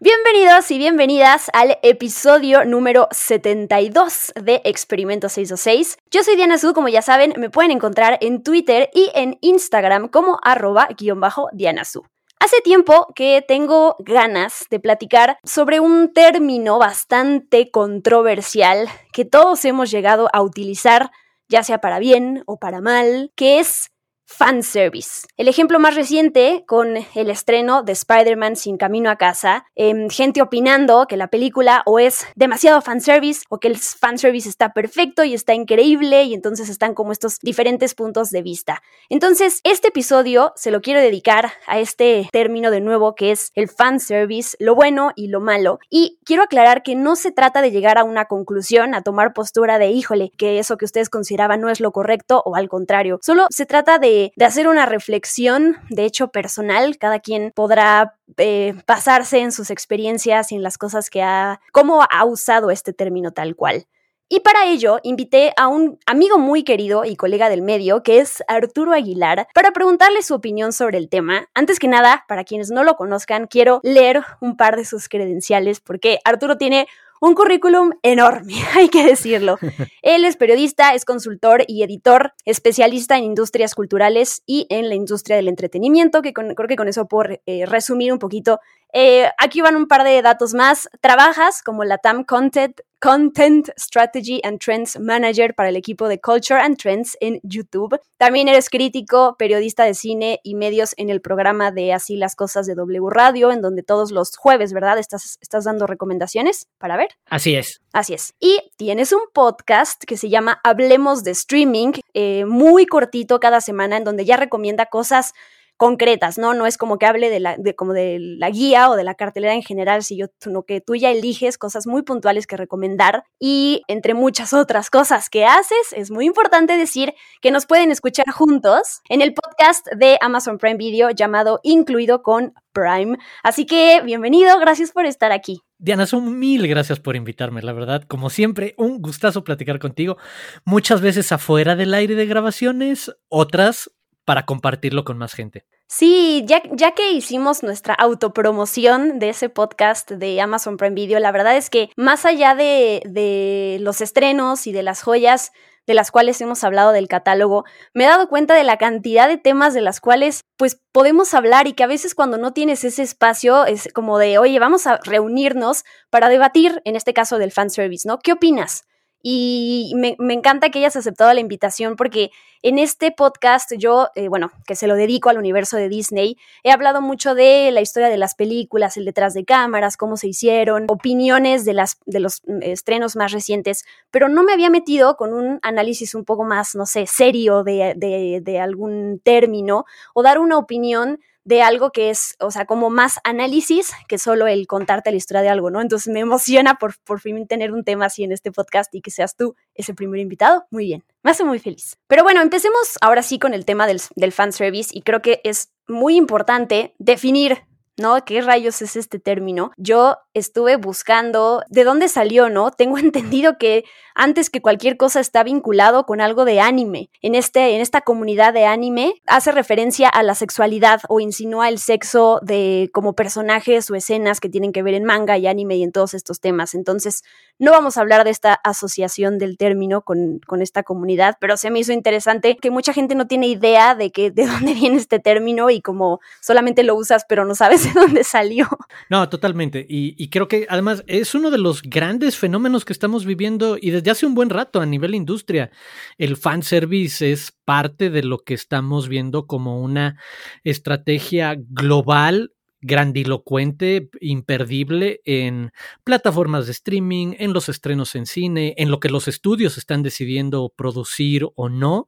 Bienvenidos y bienvenidas al episodio número 72 de Experimento 626. Yo soy Diana Su, como ya saben, me pueden encontrar en Twitter y en Instagram como arroba guion bajo Diana Su. Hace tiempo que tengo ganas de platicar sobre un término bastante controversial que todos hemos llegado a utilizar, ya sea para bien o para mal, que es fanservice. El ejemplo más reciente con el estreno de Spider-Man sin camino a casa, em, gente opinando que la película o es demasiado fanservice o que el fanservice está perfecto y está increíble y entonces están como estos diferentes puntos de vista. Entonces, este episodio se lo quiero dedicar a este término de nuevo que es el fanservice, lo bueno y lo malo. Y quiero aclarar que no se trata de llegar a una conclusión, a tomar postura de híjole, que eso que ustedes consideraban no es lo correcto o al contrario. Solo se trata de de, hacer una reflexión, de hecho personal, cada quien podrá eh, basarse en sus experiencias y en las cosas que ha, cómo ha usado este término tal cual. Y para ello invité a un amigo muy querido y colega del medio, que es Arturo Aguilar, para preguntarle su opinión sobre el tema. Antes que nada, para quienes no lo conozcan, quiero leer un par de sus credenciales, porque Arturo tiene un currículum enorme, hay que decirlo. Él es periodista, es consultor y editor, especialista en industrias culturales y en la industria del entretenimiento, que creo que con eso puedo eh, resumir un poquito. Eh, aquí van un par de datos más. Trabajas como la TAM Content Content Strategy and Trends Manager para el equipo de Culture and Trends en YouTube. También eres crítico, periodista de cine y medios en el programa de Así las Cosas de W Radio, en donde todos los jueves, ¿verdad? Estás, estás dando recomendaciones para ver. Así es. Así es. Y tienes un podcast que se llama Hablemos de Streaming, eh, muy cortito cada semana, en donde ya recomienda cosas concretas, ¿no? No es como que hable de la, de, como de la guía o de la cartelera en general, sino que tú ya eliges cosas muy puntuales que recomendar y entre muchas otras cosas que haces, es muy importante decir que nos pueden escuchar juntos en el podcast de Amazon Prime Video llamado Incluido con Prime. Así que bienvenido, gracias por estar aquí. Diana, son mil gracias por invitarme, la verdad. Como siempre, un gustazo platicar contigo. Muchas veces afuera del aire de grabaciones, otras para compartirlo con más gente. Sí, ya, ya, que hicimos nuestra autopromoción de ese podcast de Amazon Prime Video, la verdad es que más allá de, de los estrenos y de las joyas de las cuales hemos hablado del catálogo, me he dado cuenta de la cantidad de temas de las cuales pues podemos hablar y que a veces cuando no tienes ese espacio es como de, oye, vamos a reunirnos para debatir, en este caso del fanservice, ¿no? ¿Qué opinas? Y me, encanta que hayas aceptado la invitación porque en este podcast yo, eh, bueno, que se lo dedico al universo de Disney, he hablado mucho de la historia de las películas, el detrás de cámaras, cómo se hicieron, opiniones de, las, de los mm, estrenos más recientes, pero no me había metido con un análisis un poco más, no sé, serio de, de, de algún término o dar una opinión de algo que es, o sea, como más análisis que solo el contarte la historia de algo, ¿no? Entonces me emociona por, por fin tener un tema así en este podcast y que seas tú ese primer invitado. Muy bien, me hace muy feliz. Pero bueno, empecemos ahora sí con el tema del, del fanservice y creo que es muy importante definir ¿no? ¿Qué rayos es este término? Yo estuve buscando de dónde salió, ¿no? Tengo entendido que antes que cualquier cosa está vinculado con algo de anime. En, este, en esta comunidad de anime hace referencia a la sexualidad o insinúa el sexo de como personajes o escenas que tienen que ver en manga y anime y en todos estos temas. Entonces, no vamos a hablar de esta asociación del término con, con esta comunidad, pero se me hizo interesante que mucha gente no tiene idea de, que, de dónde viene este término y como solamente lo usas pero no sabes de dónde salió. No, totalmente. Y, creo que además es uno de los grandes fenómenos que estamos viviendo y desde hace un buen rato a nivel industria. El fanservice es parte de lo que estamos viendo como una estrategia global grandilocuente, imperdible en plataformas de streaming, en los estrenos en cine, en lo que los estudios están decidiendo producir o no.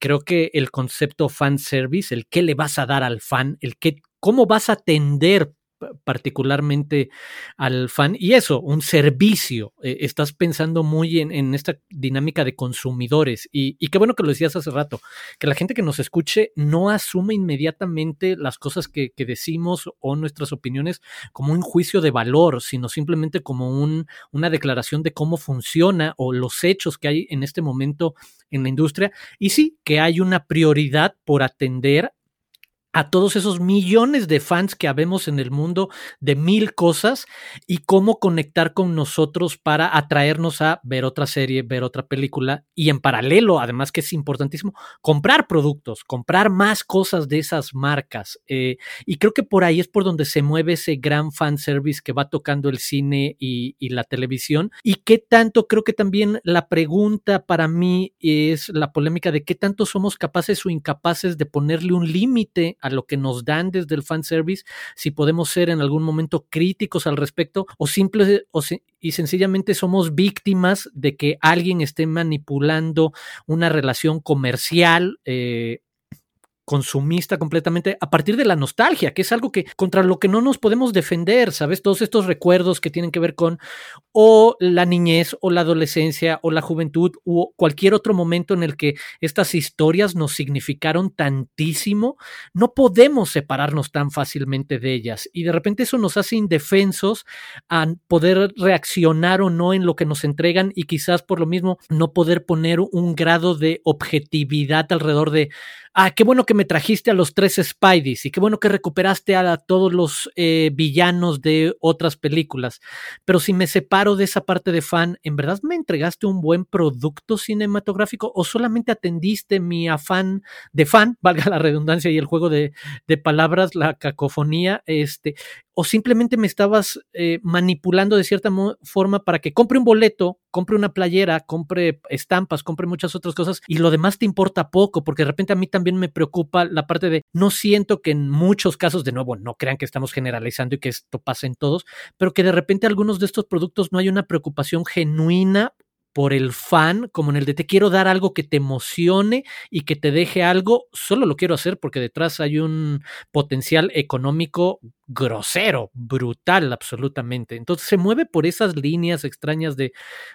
Creo que el concepto fanservice, el qué le vas a dar al fan, el qué, cómo vas a atender particularmente al fan. Y eso, un servicio. Eh, estás pensando muy en, esta dinámica de consumidores. Y, qué bueno que lo decías hace rato, que la gente que nos escuche no asume inmediatamente las cosas que, decimos o nuestras opiniones como un juicio de valor, sino simplemente como un, una declaración de cómo funciona o los hechos que hay en este momento en la industria. Y sí, que hay una prioridad por atender a todos esos millones de fans que habemos en el mundo de mil cosas y cómo conectar con nosotros para atraernos a ver otra serie, ver otra película y en paralelo, además que es importantísimo, comprar productos, comprar más cosas de esas marcas. Eh, y creo que por ahí es por donde se mueve ese gran fan service que va tocando el cine y, la televisión. Y qué tanto, creo que también la pregunta para mí es la polémica de qué tanto somos capaces o incapaces de ponerle un límite lo que nos dan desde el fanservice, si podemos ser en algún momento críticos al respecto o simple o y sencillamente somos víctimas de que alguien esté manipulando una relación comercial eh, consumista completamente a partir de la nostalgia, que es algo que contra lo que no nos podemos defender, ¿sabes? Todos estos recuerdos que tienen que ver con o la niñez o la adolescencia o la juventud o cualquier otro momento en el que estas historias nos significaron tantísimo, no podemos separarnos tan fácilmente de ellas y de repente eso nos hace indefensos a poder reaccionar o no en lo que nos entregan y quizás por lo mismo no poder poner un grado de objetividad alrededor de ah, qué bueno que me trajiste a los tres Spideys y qué bueno que recuperaste a, todos los eh, villanos de otras películas. Pero si me separo de esa parte de fan, ¿en verdad me entregaste un buen producto cinematográfico o solamente atendiste mi afán de fan, valga la redundancia y el juego de, de palabras, la cacofonía, este, o simplemente me estabas eh, manipulando de cierta forma para que compre un boleto, compre una playera, compre estampas, compre muchas otras cosas y lo demás te importa poco, porque de repente a mí también me preocupa la parte de no siento que en muchos casos, de nuevo, no crean que estamos generalizando y que esto pasa en todos, pero que de repente algunos de estos productos no hay una preocupación genuina por el fan, como en el de te quiero dar algo que te emocione y que te deje algo, solo lo quiero hacer porque detrás hay un potencial económico grosero, brutal, absolutamente. Entonces se mueve por esas líneas extrañas de,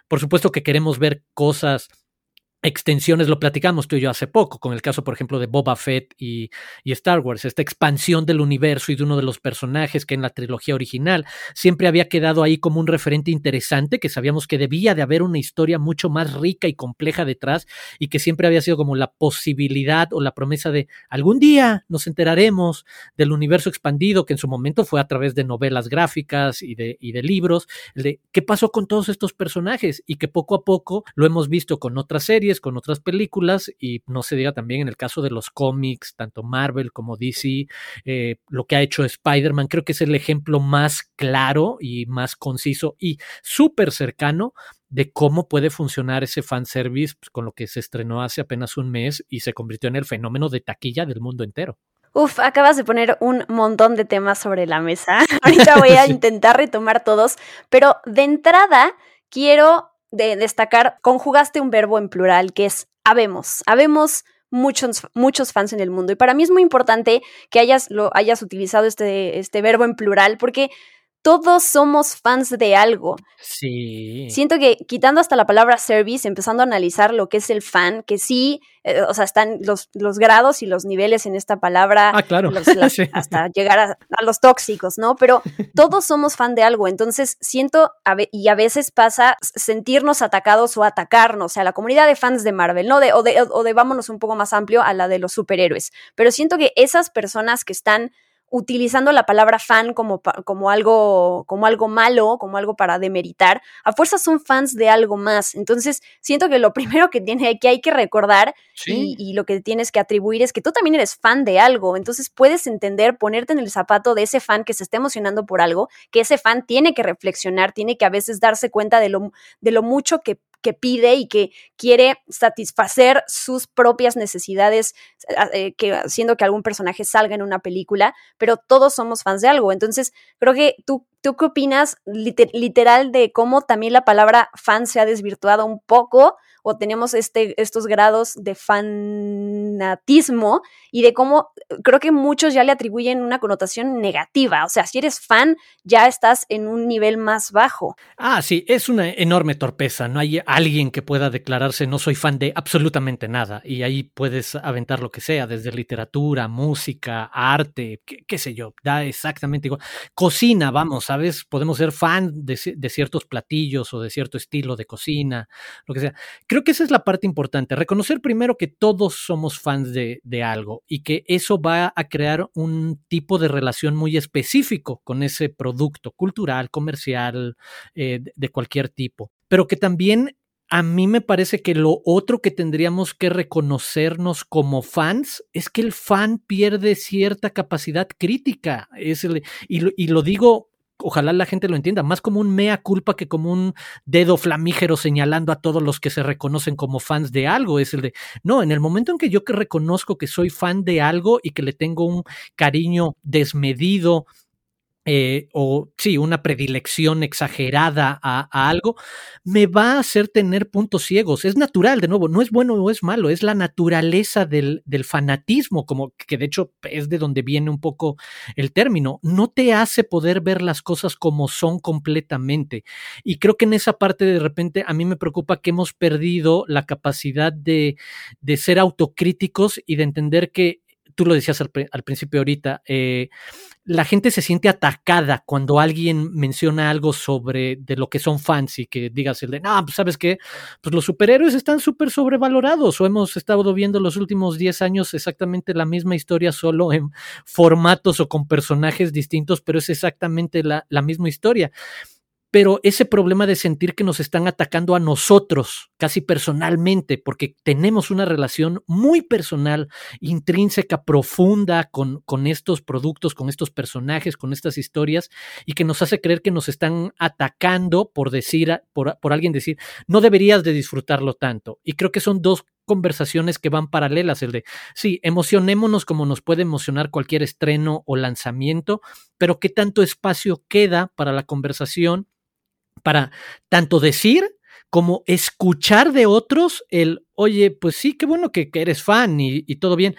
por supuesto que queremos ver cosas extensiones, lo platicamos tú y yo hace poco, con el caso, por ejemplo, de Boba Fett y, Star Wars, esta expansión del universo y de uno de los personajes que en la trilogía original siempre había quedado ahí como un referente interesante, que sabíamos que debía de haber una historia mucho más rica y compleja detrás y que siempre había sido como la posibilidad o la promesa de algún día nos enteraremos del universo expandido, que en su momento fue a través de novelas gráficas y de, y de libros, de qué pasó con todos estos personajes y que poco a poco lo hemos visto con otras series, con otras películas y no se diga también en el caso de los cómics, tanto Marvel como DC, eh, lo que ha hecho Spider-Man, creo que es el ejemplo más claro y más conciso y súper cercano de cómo puede funcionar ese fanservice pues, con lo que se estrenó hace apenas un mes y se convirtió en el fenómeno de taquilla del mundo entero. Uf, acabas de poner un montón de temas sobre la mesa. Ahorita voy a intentar retomar todos, pero de entrada quiero de destacar, conjugaste un verbo en plural que es habemos. Habemos muchos, muchos fans en el mundo. Y para mí es muy importante que hayas, lo, hayas utilizado este, este verbo en plural porque todos somos fans de algo. Sí. Siento que quitando hasta la palabra service, empezando a analizar lo que es el fan, que sí, eh, o sea, están los, los, grados y los niveles en esta palabra. Ah, claro. Hasta llegar a, los tóxicos, ¿no? Pero todos somos fan de algo. Entonces, siento, y a veces pasa sentirnos atacados o atacarnos, o sea, la comunidad de fans de Marvel, ¿no? De, o, de, o de vámonos un poco más amplio a la de los superhéroes. Pero siento que esas personas que están utilizando la palabra fan como, como, algo, como algo malo, como algo para demeritar, a fuerza son fans de algo más. Entonces, siento que lo primero que, tiene, que hay que recordar y, lo que tienes que atribuir es que tú también eres fan de algo. Entonces, puedes entender, ponerte en el zapato de ese fan que se está emocionando por algo, que ese fan tiene que reflexionar, tiene que a veces darse cuenta de lo, de lo mucho que que pide y que quiere satisfacer sus propias necesidades, eh, que, haciendo que algún personaje salga en una película, pero todos somos fans de algo. Entonces, creo que tú ¿Tú qué opinas literal de cómo también la palabra fan se ha desvirtuado un poco o tenemos este, estos grados de fanatismo y de cómo creo que muchos ya le atribuyen una connotación negativa. O sea, si eres fan, ya estás en un nivel más bajo. Ah, sí, es una enorme torpeza. No hay alguien que pueda declararse no soy fan de absolutamente nada. Y ahí puedes aventar lo que sea, desde literatura, música, arte, qué, sé yo, da exactamente igual. Cocina, vamos, ¿sabes? Podemos ser fan de, ciertos platillos o de cierto estilo de cocina, lo que sea Creo que esa es la parte importante, reconocer primero que todos somos fans de, algo y que eso va a crear un tipo de relación muy específico con ese producto cultural, comercial, eh, de cualquier tipo, pero que también a mí me parece que lo otro que tendríamos que reconocernos como fans es que el fan pierde cierta capacidad crítica. Y, lo, digo ojalá la gente lo entienda, más como un mea culpa que como un dedo flamígero señalando a todos los que se reconocen como fans de algo. Es el de, no, en el momento en que yo que reconozco que soy fan de algo y que le tengo un cariño desmedido eh, o sí, una predilección exagerada a, algo, me va a hacer tener puntos ciegos. Es natural, de nuevo, no es bueno o es malo, es la naturaleza del, del, fanatismo, como que de hecho es de donde viene un poco el término. No te hace poder ver las cosas como son completamente. Y creo que en esa parte de repente a mí me preocupa que hemos perdido la capacidad de, de ser autocríticos y de entender que tú lo decías al, principio ahorita, eh, la gente se siente atacada cuando alguien menciona algo sobre de lo que son fans y que digas el de, no, pues sabes qué, pues los superhéroes están súper sobrevalorados o hemos estado viendo los últimos 10 años exactamente la misma historia solo en formatos o con personajes distintos, pero es exactamente la, la misma historia pero ese problema de sentir que nos están atacando a nosotros, casi personalmente, porque tenemos una relación muy personal, intrínseca, profunda con, con estos productos, con estos personajes, con estas historias, y que nos hace creer que nos están atacando por decir, por, por alguien decir, no deberías de disfrutarlo tanto. Y creo que son dos conversaciones que van paralelas, el de, sí, emocionémonos como nos puede emocionar cualquier estreno o lanzamiento, pero qué tanto espacio queda para la conversación para tanto decir como escuchar de otros el, oye, pues sí, qué bueno que, eres fan y, y, todo bien,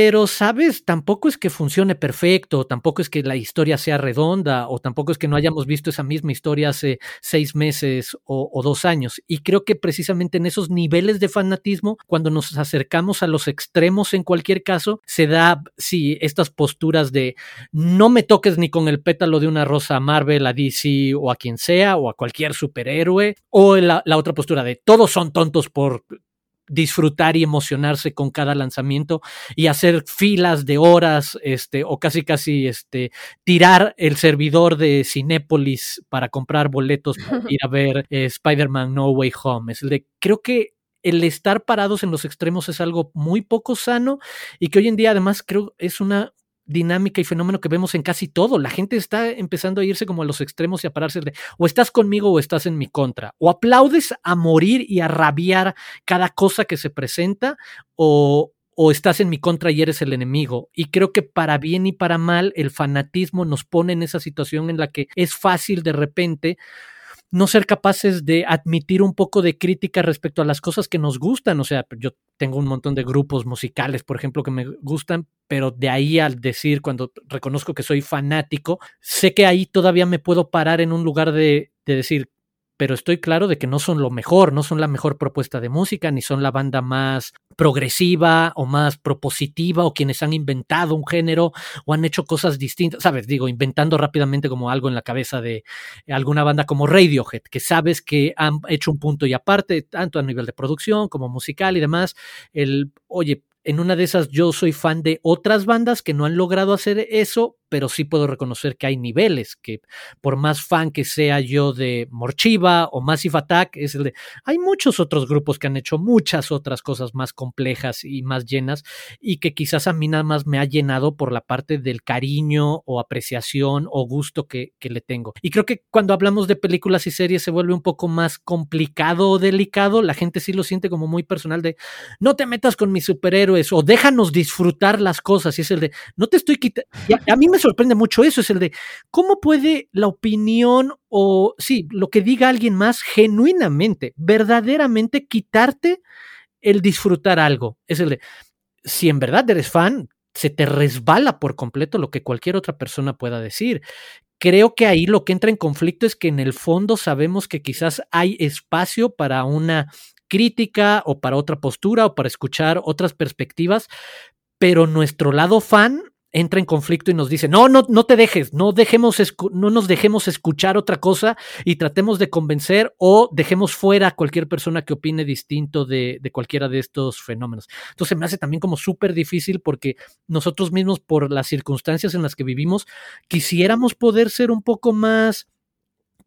pero, ¿sabes? Tampoco es que funcione perfecto, tampoco es que la historia sea redonda, o tampoco es que no hayamos visto esa misma historia hace seis meses o, dos años. Y creo que precisamente en esos niveles de fanatismo, cuando nos acercamos a los extremos en cualquier caso, se da, sí, estas posturas de no me toques ni con el pétalo de una rosa a Marvel, a DC o a quien sea, o a cualquier superhéroe, o la, la otra postura de todos son tontos por disfrutar y emocionarse con cada lanzamiento y hacer filas de horas, este, o casi casi este, tirar el servidor de Cinépolis para comprar boletos para ir a ver eh, Spider-Man No Way Home. Es el de, creo que el estar parados en los extremos es algo muy poco sano y que hoy en día además creo es una dinámica y fenómeno que vemos en casi todo. La gente está empezando a irse como a los extremos y a pararse de o estás conmigo o estás en mi contra. O aplaudes a morir y a rabiar cada cosa que se presenta o, o estás en mi contra y eres el enemigo. Y creo que para bien y para mal el fanatismo nos pone en esa situación en la que es fácil de repente no ser capaces de admitir un poco de crítica respecto a las cosas que nos gustan. O sea, yo tengo un montón de grupos musicales, por ejemplo, que me gustan, pero de ahí al decir, cuando reconozco que soy fanático, sé que ahí todavía me puedo parar en un lugar de, de decir, pero estoy claro de que no son lo mejor, no son la mejor propuesta de música, ni son la banda más progresiva o más propositiva o quienes han inventado un género o han hecho cosas distintas, sabes, digo, inventando rápidamente como algo en la cabeza de alguna banda como Radiohead, que sabes que han hecho un punto y aparte, tanto a nivel de producción como musical y demás, el, oye, en una de esas yo soy fan de otras bandas que no han logrado hacer eso, pero sí puedo reconocer que hay niveles, que por más fan que sea yo de Morchiva o Massive Attack, es el de, hay muchos otros grupos que han hecho muchas otras cosas más complejas y más llenas y que quizás a mí nada más me ha llenado por la parte del cariño o apreciación o gusto que, que le tengo. Y creo que cuando hablamos de películas y series se vuelve un poco más complicado o delicado, la gente sí lo siente como muy personal de, no te metas con mis superhéroes o déjanos disfrutar las cosas y es el de, no te estoy quitando, a mí me sorprende mucho eso, es el de cómo puede la opinión o, sí, lo que diga alguien más genuinamente, verdaderamente quitarte el disfrutar algo. Es el de, si en verdad eres fan, se te resbala por completo lo que cualquier otra persona pueda decir. Creo que ahí lo que entra en conflicto es que en el fondo sabemos que quizás hay espacio para una crítica o para otra postura o para escuchar otras perspectivas, pero nuestro lado fan entra en conflicto y nos dice, no, no, no te dejes, no, dejemos no nos dejemos escuchar otra cosa y tratemos de convencer o dejemos fuera a cualquier persona que opine distinto de, cualquiera de estos fenómenos. Entonces me hace también como súper difícil porque nosotros mismos, por las circunstancias en las que vivimos, quisiéramos poder ser un poco más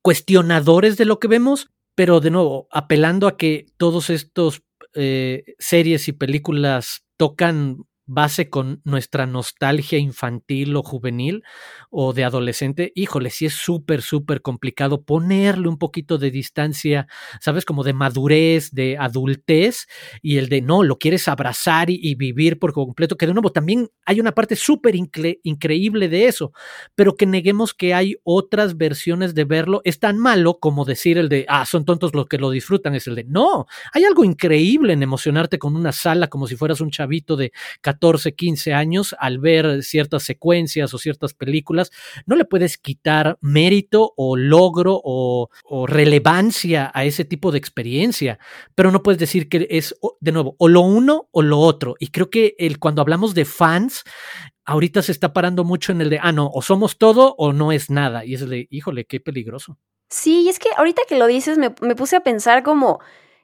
cuestionadores de lo que vemos, pero de nuevo, apelando a que todos estos eh, series y películas tocan base con nuestra nostalgia infantil o juvenil o de adolescente, híjole, sí es súper, súper complicado ponerle un poquito de distancia, ¿sabes? Como de madurez, de adultez y el de no, lo quieres abrazar y, vivir por completo, que de nuevo también hay una parte súper increíble de eso, pero que neguemos que hay otras versiones de verlo, es tan malo como decir el de, ah, son tontos los que lo disfrutan, es el de, no, hay algo increíble en emocionarte con una sala como si fueras un chavito de 14, 15 años al ver ciertas secuencias o ciertas películas, no le puedes quitar mérito o logro o, relevancia a ese tipo de experiencia, pero no puedes decir que es, de nuevo, o lo uno o lo otro. Y creo que el, cuando hablamos de fans, ahorita se está parando mucho en el de, ah, no, o somos todo o no es nada. Y es de, híjole, qué peligroso. Sí, y es que ahorita que lo dices me puse a pensar como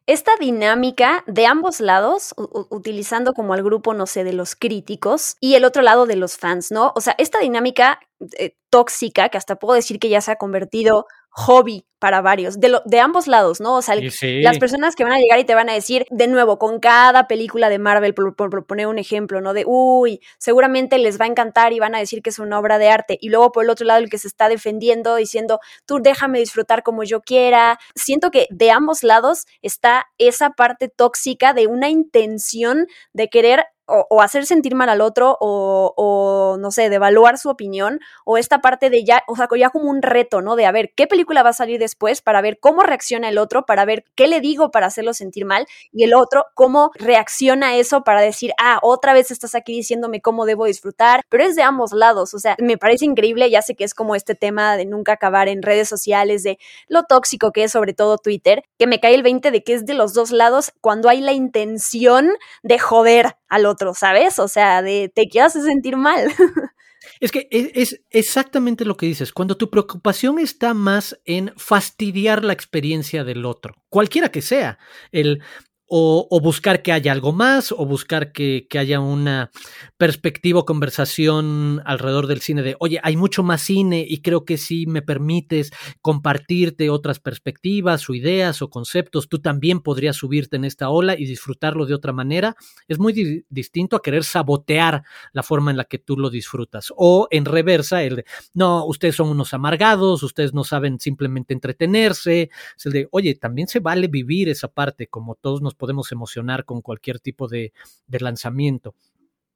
esta dinámica de ambos lados, utilizando como al grupo, no sé, de los críticos y el otro lado de los fans, ¿no? O sea, esta dinámica eh, tóxica, que hasta puedo decir que ya se ha convertido hobby para varios, de, de ambos lados, ¿no? O sea, las personas que van a llegar y te van a decir, de nuevo, con cada película de Marvel, por, poner un ejemplo, ¿no? De, uy, seguramente les va a encantar y van a decir que es una obra de arte. Y luego por el otro lado, el que se está defendiendo, diciendo, tú déjame disfrutar como yo quiera. Siento que de ambos lados está esa parte tóxica de una intención de querer o, hacer sentir mal al otro o, no sé, devaluar su opinión o esta parte de ya, o sea, ya como un reto, ¿no? De a ver qué película va a salir después para ver cómo reacciona el otro, para ver qué le digo para hacerlo sentir mal y el otro cómo reacciona eso para decir, ah, otra vez estás aquí diciéndome cómo debo disfrutar, pero es de ambos lados, o sea, me parece increíble, ya sé que es como este tema de nunca acabar en redes sociales, de lo tóxico que es sobre todo Twitter, que me cae el 20 de que es de los dos lados cuando hay la intención de joder al otro, ¿sabes? O sea, de te quieras sentir mal. Es que e, es, exactamente lo que dices. Cuando tu preocupación está más en fastidiar la experiencia del otro, cualquiera que sea, el o, buscar que haya algo más, o buscar que, que, haya una perspectiva o conversación alrededor del cine de, oye, hay mucho más cine y creo que si me permites compartirte otras perspectivas o ideas o conceptos, tú también podrías subirte en esta ola y disfrutarlo de otra manera. Es muy distinto a querer sabotear la forma en la que tú lo disfrutas. O en reversa, el de, no, ustedes son unos amargados, ustedes no saben simplemente entretenerse. Es el de, oye, también se vale vivir esa parte, como todos nos podemos emocionar con cualquier tipo de, lanzamiento.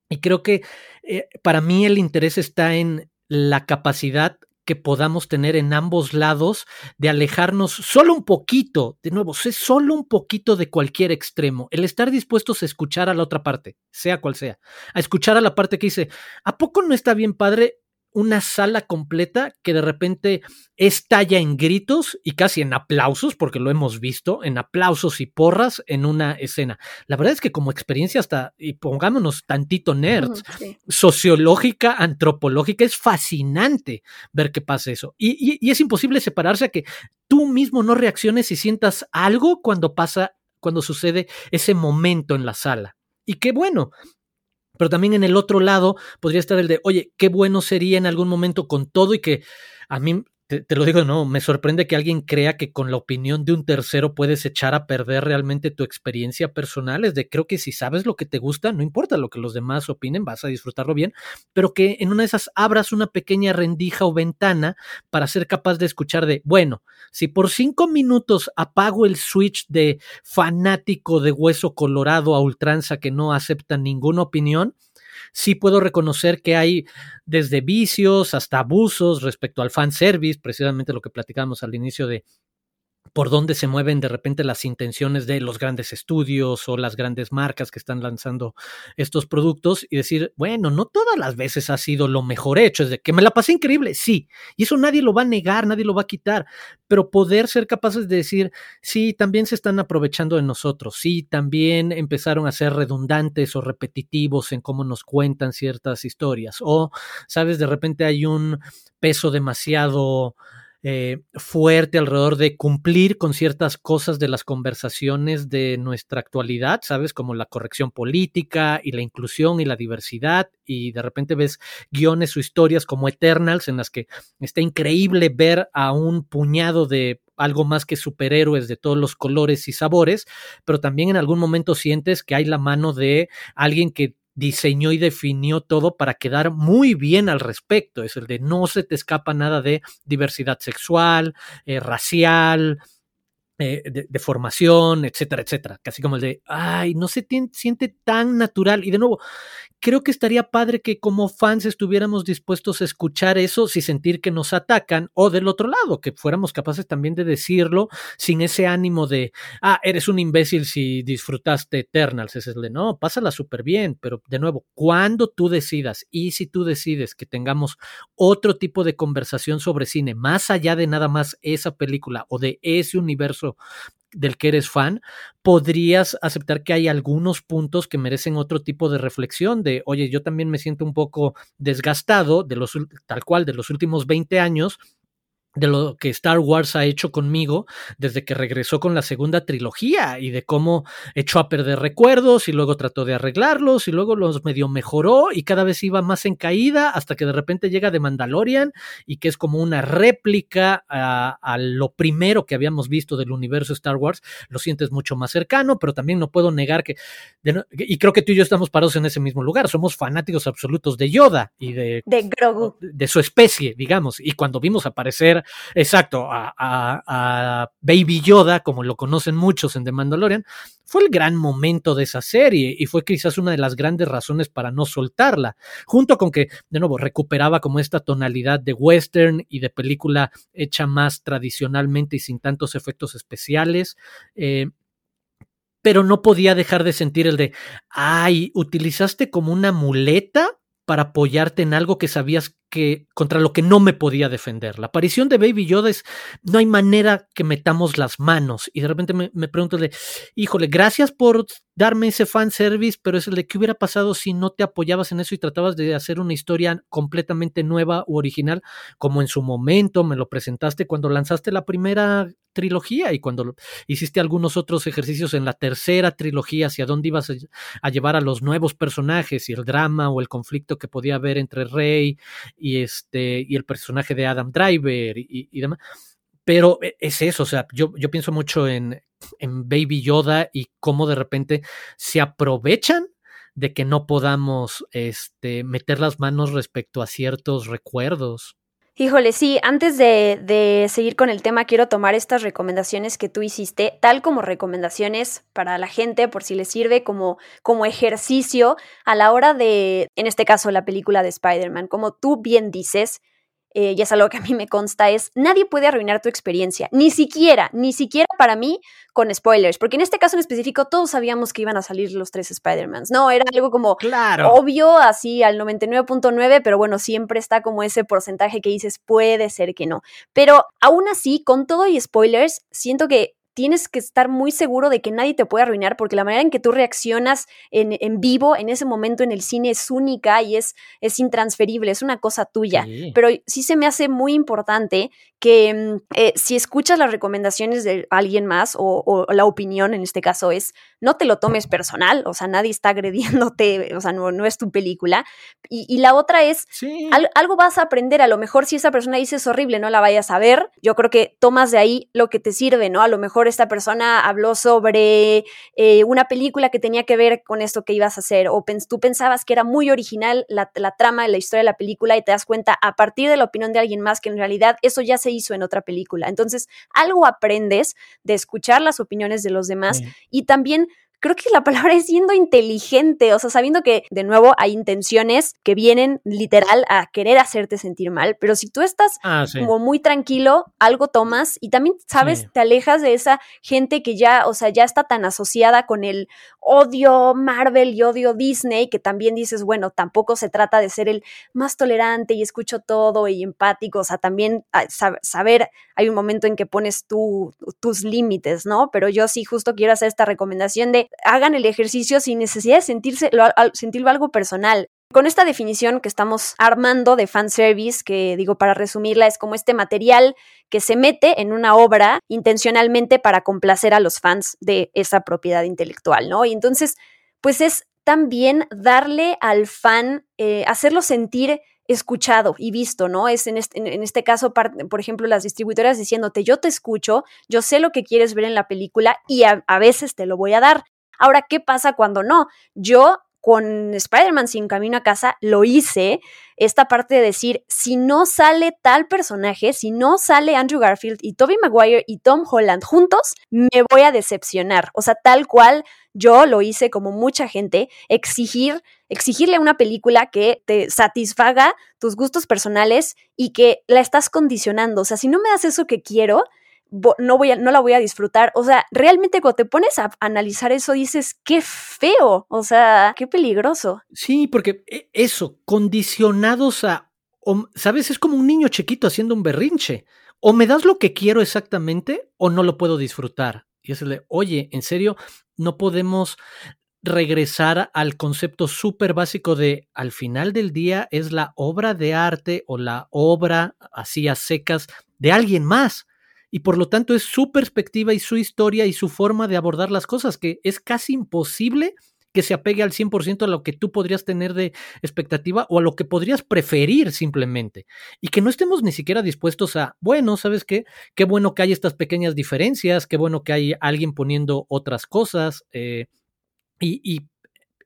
Y creo que eh, para mí el interés está en la capacidad que podamos tener en ambos lados de alejarnos solo un poquito, de nuevo, sé solo un poquito de cualquier extremo, el estar dispuestos a escuchar a la otra parte, sea cual sea, a escuchar a la parte que dice, ¿a poco no está bien padre una sala completa que de repente estalla en gritos y casi en aplausos, porque lo hemos visto, en aplausos y porras en una escena. La verdad es que como experiencia hasta, y pongámonos tantito nerds, sociológica, antropológica, es fascinante ver que pasa eso. Y, y es imposible separarse a que tú mismo no reacciones y sientas algo cuando pasa, cuando sucede ese momento en la sala. Y qué bueno, pero también en el otro lado podría estar el de, oye, qué bueno sería en algún momento con todo y que a mí te, lo digo, no, me sorprende que alguien crea que con la opinión de un tercero puedes echar a perder realmente tu experiencia personal. Es de, creo que si sabes lo que te gusta, no importa lo que los demás opinen, vas a disfrutarlo bien, pero que en una de esas abras una pequeña rendija o ventana para ser capaz de escuchar de, bueno, si por cinco minutos apago el switch de fanático de hueso colorado a ultranza que no acepta ninguna opinión, sí puedo reconocer que hay desde vicios hasta abusos respecto al fanservice, precisamente lo que platicábamos al inicio de por dónde se mueven de repente las intenciones de los grandes estudios o las grandes marcas que están lanzando estos productos y decir, bueno, no todas las veces ha sido lo mejor hecho, es de que me la pasé increíble, sí, y eso nadie lo va a negar, nadie lo va a quitar, pero poder ser capaces de decir, sí, también se están aprovechando de nosotros, sí, también empezaron a ser redundantes o repetitivos en cómo nos cuentan ciertas historias, o, sabes, de repente hay un peso demasiado eh, fuerte alrededor de cumplir con ciertas cosas de las conversaciones de nuestra actualidad, ¿sabes? Como la corrección política y la inclusión y la diversidad, y de repente ves guiones o historias como Eternals en las que está increíble ver a un puñado de algo más que superhéroes de todos los colores y sabores, pero también en algún momento sientes que hay la mano de alguien que diseñó y definió todo para quedar muy bien al respecto. Es el de no se te escapa nada de diversidad sexual, eh, racial, eh, de, formación, etcétera, etcétera. Casi como el de, ay, no se siente tan natural. Y de nuevo, creo que estaría padre que como fans estuviéramos dispuestos a escuchar eso sin sentir que nos atacan o del otro lado, que fuéramos capaces también de decirlo sin ese ánimo de, ah, eres un imbécil si disfrutaste Eternals, es el de, no, pásala súper bien, pero de nuevo, cuando tú decidas y si tú decides que tengamos otro tipo de conversación sobre cine, más allá de nada más esa película o de ese universo del que eres fan, podrías aceptar que hay algunos puntos que merecen otro tipo de reflexión de, oye, yo también me siento un poco desgastado de los tal cual de los últimos 20 años de lo que Star Wars ha hecho conmigo desde que regresó con la segunda trilogía y de cómo echó a perder recuerdos y luego trató de arreglarlos y luego los medio mejoró y cada vez iba más en caída hasta que de repente llega de Mandalorian y que es como una réplica a, lo primero que habíamos visto del universo Star Wars, lo sientes mucho más cercano, pero también no puedo negar que, y creo que tú y yo estamos parados en ese mismo lugar, somos fanáticos absolutos de Yoda y de, de Grogu, de su especie, digamos, y cuando vimos aparecer exacto, a, Baby Yoda, como lo conocen muchos en The Mandalorian, fue el gran momento de esa serie y fue quizás una de las grandes razones para no soltarla, junto con que, de nuevo, recuperaba como esta tonalidad de western y de película hecha más tradicionalmente y sin tantos efectos especiales. Eh, pero no podía dejar de sentir el de, ay, utilizaste como una muleta para apoyarte en algo que sabías contra lo que no me podía defender. La aparición de Baby Yoda es, no hay manera que metamos las manos. Y de repente me, me pregunto de, híjole, gracias por darme ese fan service, pero es el de qué hubiera pasado si no te apoyabas en eso y tratabas de hacer una historia completamente nueva u original, como en su momento me lo presentaste cuando lanzaste la primera trilogía y cuando hiciste algunos otros ejercicios en la tercera trilogía hacia dónde ibas a, llevar a los nuevos personajes y el drama o el conflicto que podía haber entre Rey y este y el personaje de Adam Driver y, demás pero e, es eso, o sea, yo, yo pienso mucho en, en Baby Yoda y cómo de repente se aprovechan de que no podamos este, meter las manos respecto a ciertos recuerdos. Híjole, sí, antes de, de, seguir con el tema, quiero tomar estas recomendaciones que tú hiciste, tal como recomendaciones para la gente, por si les sirve como, como ejercicio a la hora de, en este caso, la película de Spider-Man. Como tú bien dices, eh, y es algo que a mí me consta, es nadie puede arruinar tu experiencia, ni siquiera, ni siquiera para mí con spoilers, porque en este caso en específico todos sabíamos que iban a salir los tres Spider-Mans, ¿no? Era algo como claro. obvio, así al 99.9, pero bueno, siempre está como ese porcentaje que dices, puede ser que no. Pero aún así, con todo y spoilers, siento que tienes que estar muy seguro de que nadie te puede arruinar porque la manera en que tú reaccionas en, en vivo, en ese momento en el cine, es única y es, es intransferible, es una cosa tuya. Pero sí se me hace muy importante que mm, eh, si escuchas las recomendaciones de alguien más o, la opinión en este caso es, no te lo tomes personal, o sea, nadie está agrediéndote, o sea, no, no es tu película. Y, la otra es, algo vas a aprender, a lo mejor si esa persona dice es horrible, no la vayas a ver, yo creo que tomas de ahí lo que te sirve, ¿no? A lo mejor esta persona habló sobre eh, una película que tenía que ver con esto que ibas a hacer, o tú pensabas que era muy original la, la trama, la historia de la película y te das cuenta a partir de la opinión de alguien más que en realidad eso ya se hizo en otra película. Entonces, algo aprendes de escuchar las opiniones de los demás y también creo que la palabra es siendo inteligente, o sea, sabiendo que de nuevo hay intenciones que vienen literal a querer hacerte sentir mal, pero si tú estás Ah, sí. como muy tranquilo, algo tomas y también, sabes, Sí. te alejas de esa gente que ya, o sea, ya está tan asociada con el odio Marvel y odio Disney, que también dices, bueno, tampoco se trata de ser el más tolerante y escucho todo y empático, o sea, también ah, sab- saber, hay un momento en que pones tú, tus límites, ¿no? Pero yo sí justo quiero hacer esta recomendación de hagan el ejercicio sin necesidad de sentirse, sentirlo algo personal. Con esta definición que estamos armando de fanservice, que digo para resumirla, es como este material que se mete en una obra intencionalmente para complacer a los fans de esa propiedad intelectual, ¿no? Y entonces, pues es también darle al fan, eh, hacerlo sentir escuchado y visto, ¿no? Es en este, en- este caso, por ejemplo, las distribuidoras diciéndote, yo te escucho, yo sé lo que quieres ver en la película y a veces te lo voy a dar. Ahora, ¿qué pasa cuando no? Yo con Spider-Man sin camino a casa lo hice, esta parte de decir, si no sale tal personaje, si no sale Andrew Garfield y Tobey Maguire y Tom Holland juntos, me voy a decepcionar. O sea, tal cual yo lo hice como mucha gente, exigir, exigirle a una película que te satisfaga tus gustos personales y que la estás condicionando. O sea, si no me das eso que quiero, no, voy a, no la voy a disfrutar. O sea, realmente cuando te pones a analizar eso, dices, qué feo, o sea, qué peligroso. Sí, porque e- eso, condicionados a, ¿sabes? Es como un niño chiquito haciendo un berrinche. O me das lo que quiero exactamente o no lo puedo disfrutar. Y es el oye, en serio, no podemos regresar al concepto súper básico de al final del día es la obra de arte o la obra así a secas de alguien más. Y por lo tanto es su perspectiva y su historia y su forma de abordar las cosas, que es casi imposible que se apegue al 100% a lo que tú podrías tener de expectativa o a lo que podrías preferir simplemente. Y que no estemos ni siquiera dispuestos a, bueno, ¿sabes qué? Qué bueno que hay estas pequeñas diferencias, qué bueno que hay alguien poniendo otras cosas. eh, y, y,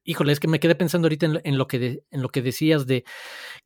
híjole, es que me quedé pensando ahorita en, lo- que en lo que decías de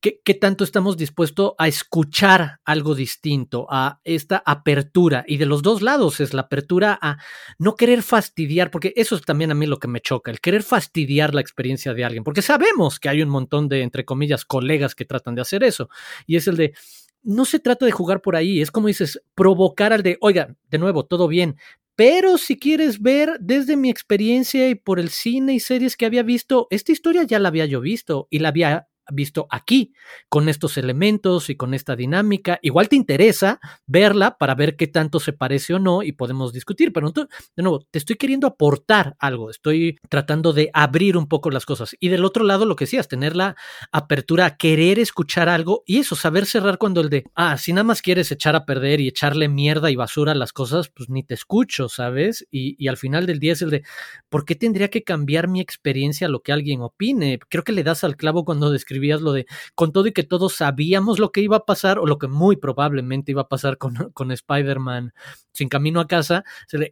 qué, qué tanto estamos dispuestos a escuchar algo distinto, a esta apertura. Y de los dos lados es la apertura a no querer fastidiar, porque eso es también a mí lo que me choca, el querer fastidiar la experiencia de alguien, porque sabemos que hay un montón de, entre comillas, colegas que tratan de hacer eso. Y es el de, no se trata de jugar por ahí, es como dices, provocar al de, oiga, de nuevo, todo bien, pero si quieres ver desde mi experiencia y por el cine y series que había visto, esta historia ya la había yo visto y la había visto aquí, con estos elementos y con esta dinámica. Igual te interesa verla para ver qué tanto se parece o no y podemos discutir, pero entonces, de nuevo, te estoy queriendo aportar algo, estoy tratando de abrir un poco las cosas. Y del otro lado, lo que decías, tener la apertura a querer escuchar algo y eso, saber cerrar cuando el de, ah, si nada más quieres echar a perder y echarle mierda y basura a las cosas, pues ni te escucho, ¿sabes? Y, y al final del día es el de, ¿por qué tendría que cambiar mi experiencia a lo que alguien opine? Creo que le das al clavo cuando lo de, con todo y que todos sabíamos lo que iba a pasar o lo que muy probablemente iba a pasar con, con Spider-Man sin camino a casa,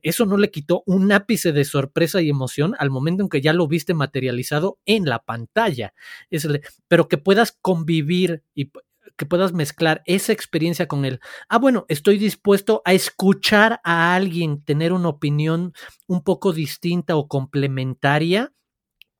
eso no le quitó un ápice de sorpresa y emoción al momento en que ya lo viste materializado en la pantalla. Es pero que puedas convivir y que puedas mezclar esa experiencia con el, ah, bueno, estoy dispuesto a escuchar a alguien tener una opinión un poco distinta o complementaria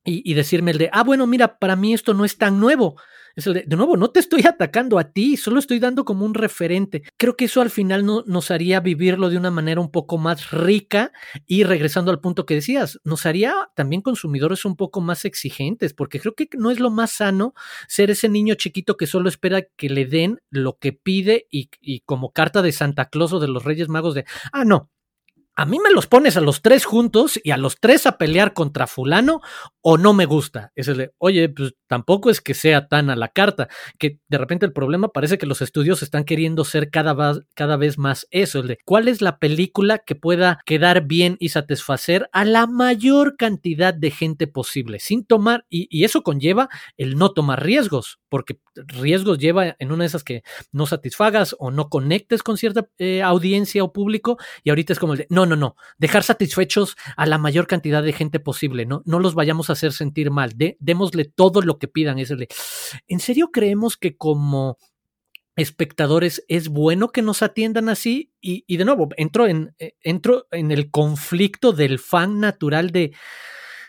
y, decirme el de, ah, bueno, mira, para mí esto no es tan nuevo. Es el de, de nuevo, no te estoy atacando a ti, solo estoy dando como un referente. Creo que eso al final no, nos haría vivirlo de una manera un poco más rica y regresando al punto que decías, nos haría también consumidores un poco más exigentes, porque creo que no es lo más sano ser ese niño chiquito que solo espera que le den lo que pide y, y como carta de Santa Claus o de los Reyes Magos de, ah, no, a mí me los pones a los tres juntos y a los tres a pelear contra fulano o no me gusta. Es el de, oye, pues tampoco es que sea tan a la carta, que de repente el problema parece que los estudios están queriendo ser cada, cada vez más eso, de cuál es la película que pueda quedar bien y satisfacer a la mayor cantidad de gente posible, sin tomar, y, y eso conlleva el no tomar riesgos, porque riesgos lleva en una de esas que no satisfagas o no conectes con cierta eh, audiencia o público, y ahorita es como el de, no, no, no, dejar satisfechos a la mayor cantidad de gente posible, ¿no? No los vayamos a hacer sentir mal, démosle todo lo que pidan, es el de, ¿en serio creemos que como espectadores es bueno que nos atiendan así y, y de nuevo entro en, eh, entro en el conflicto del fan natural de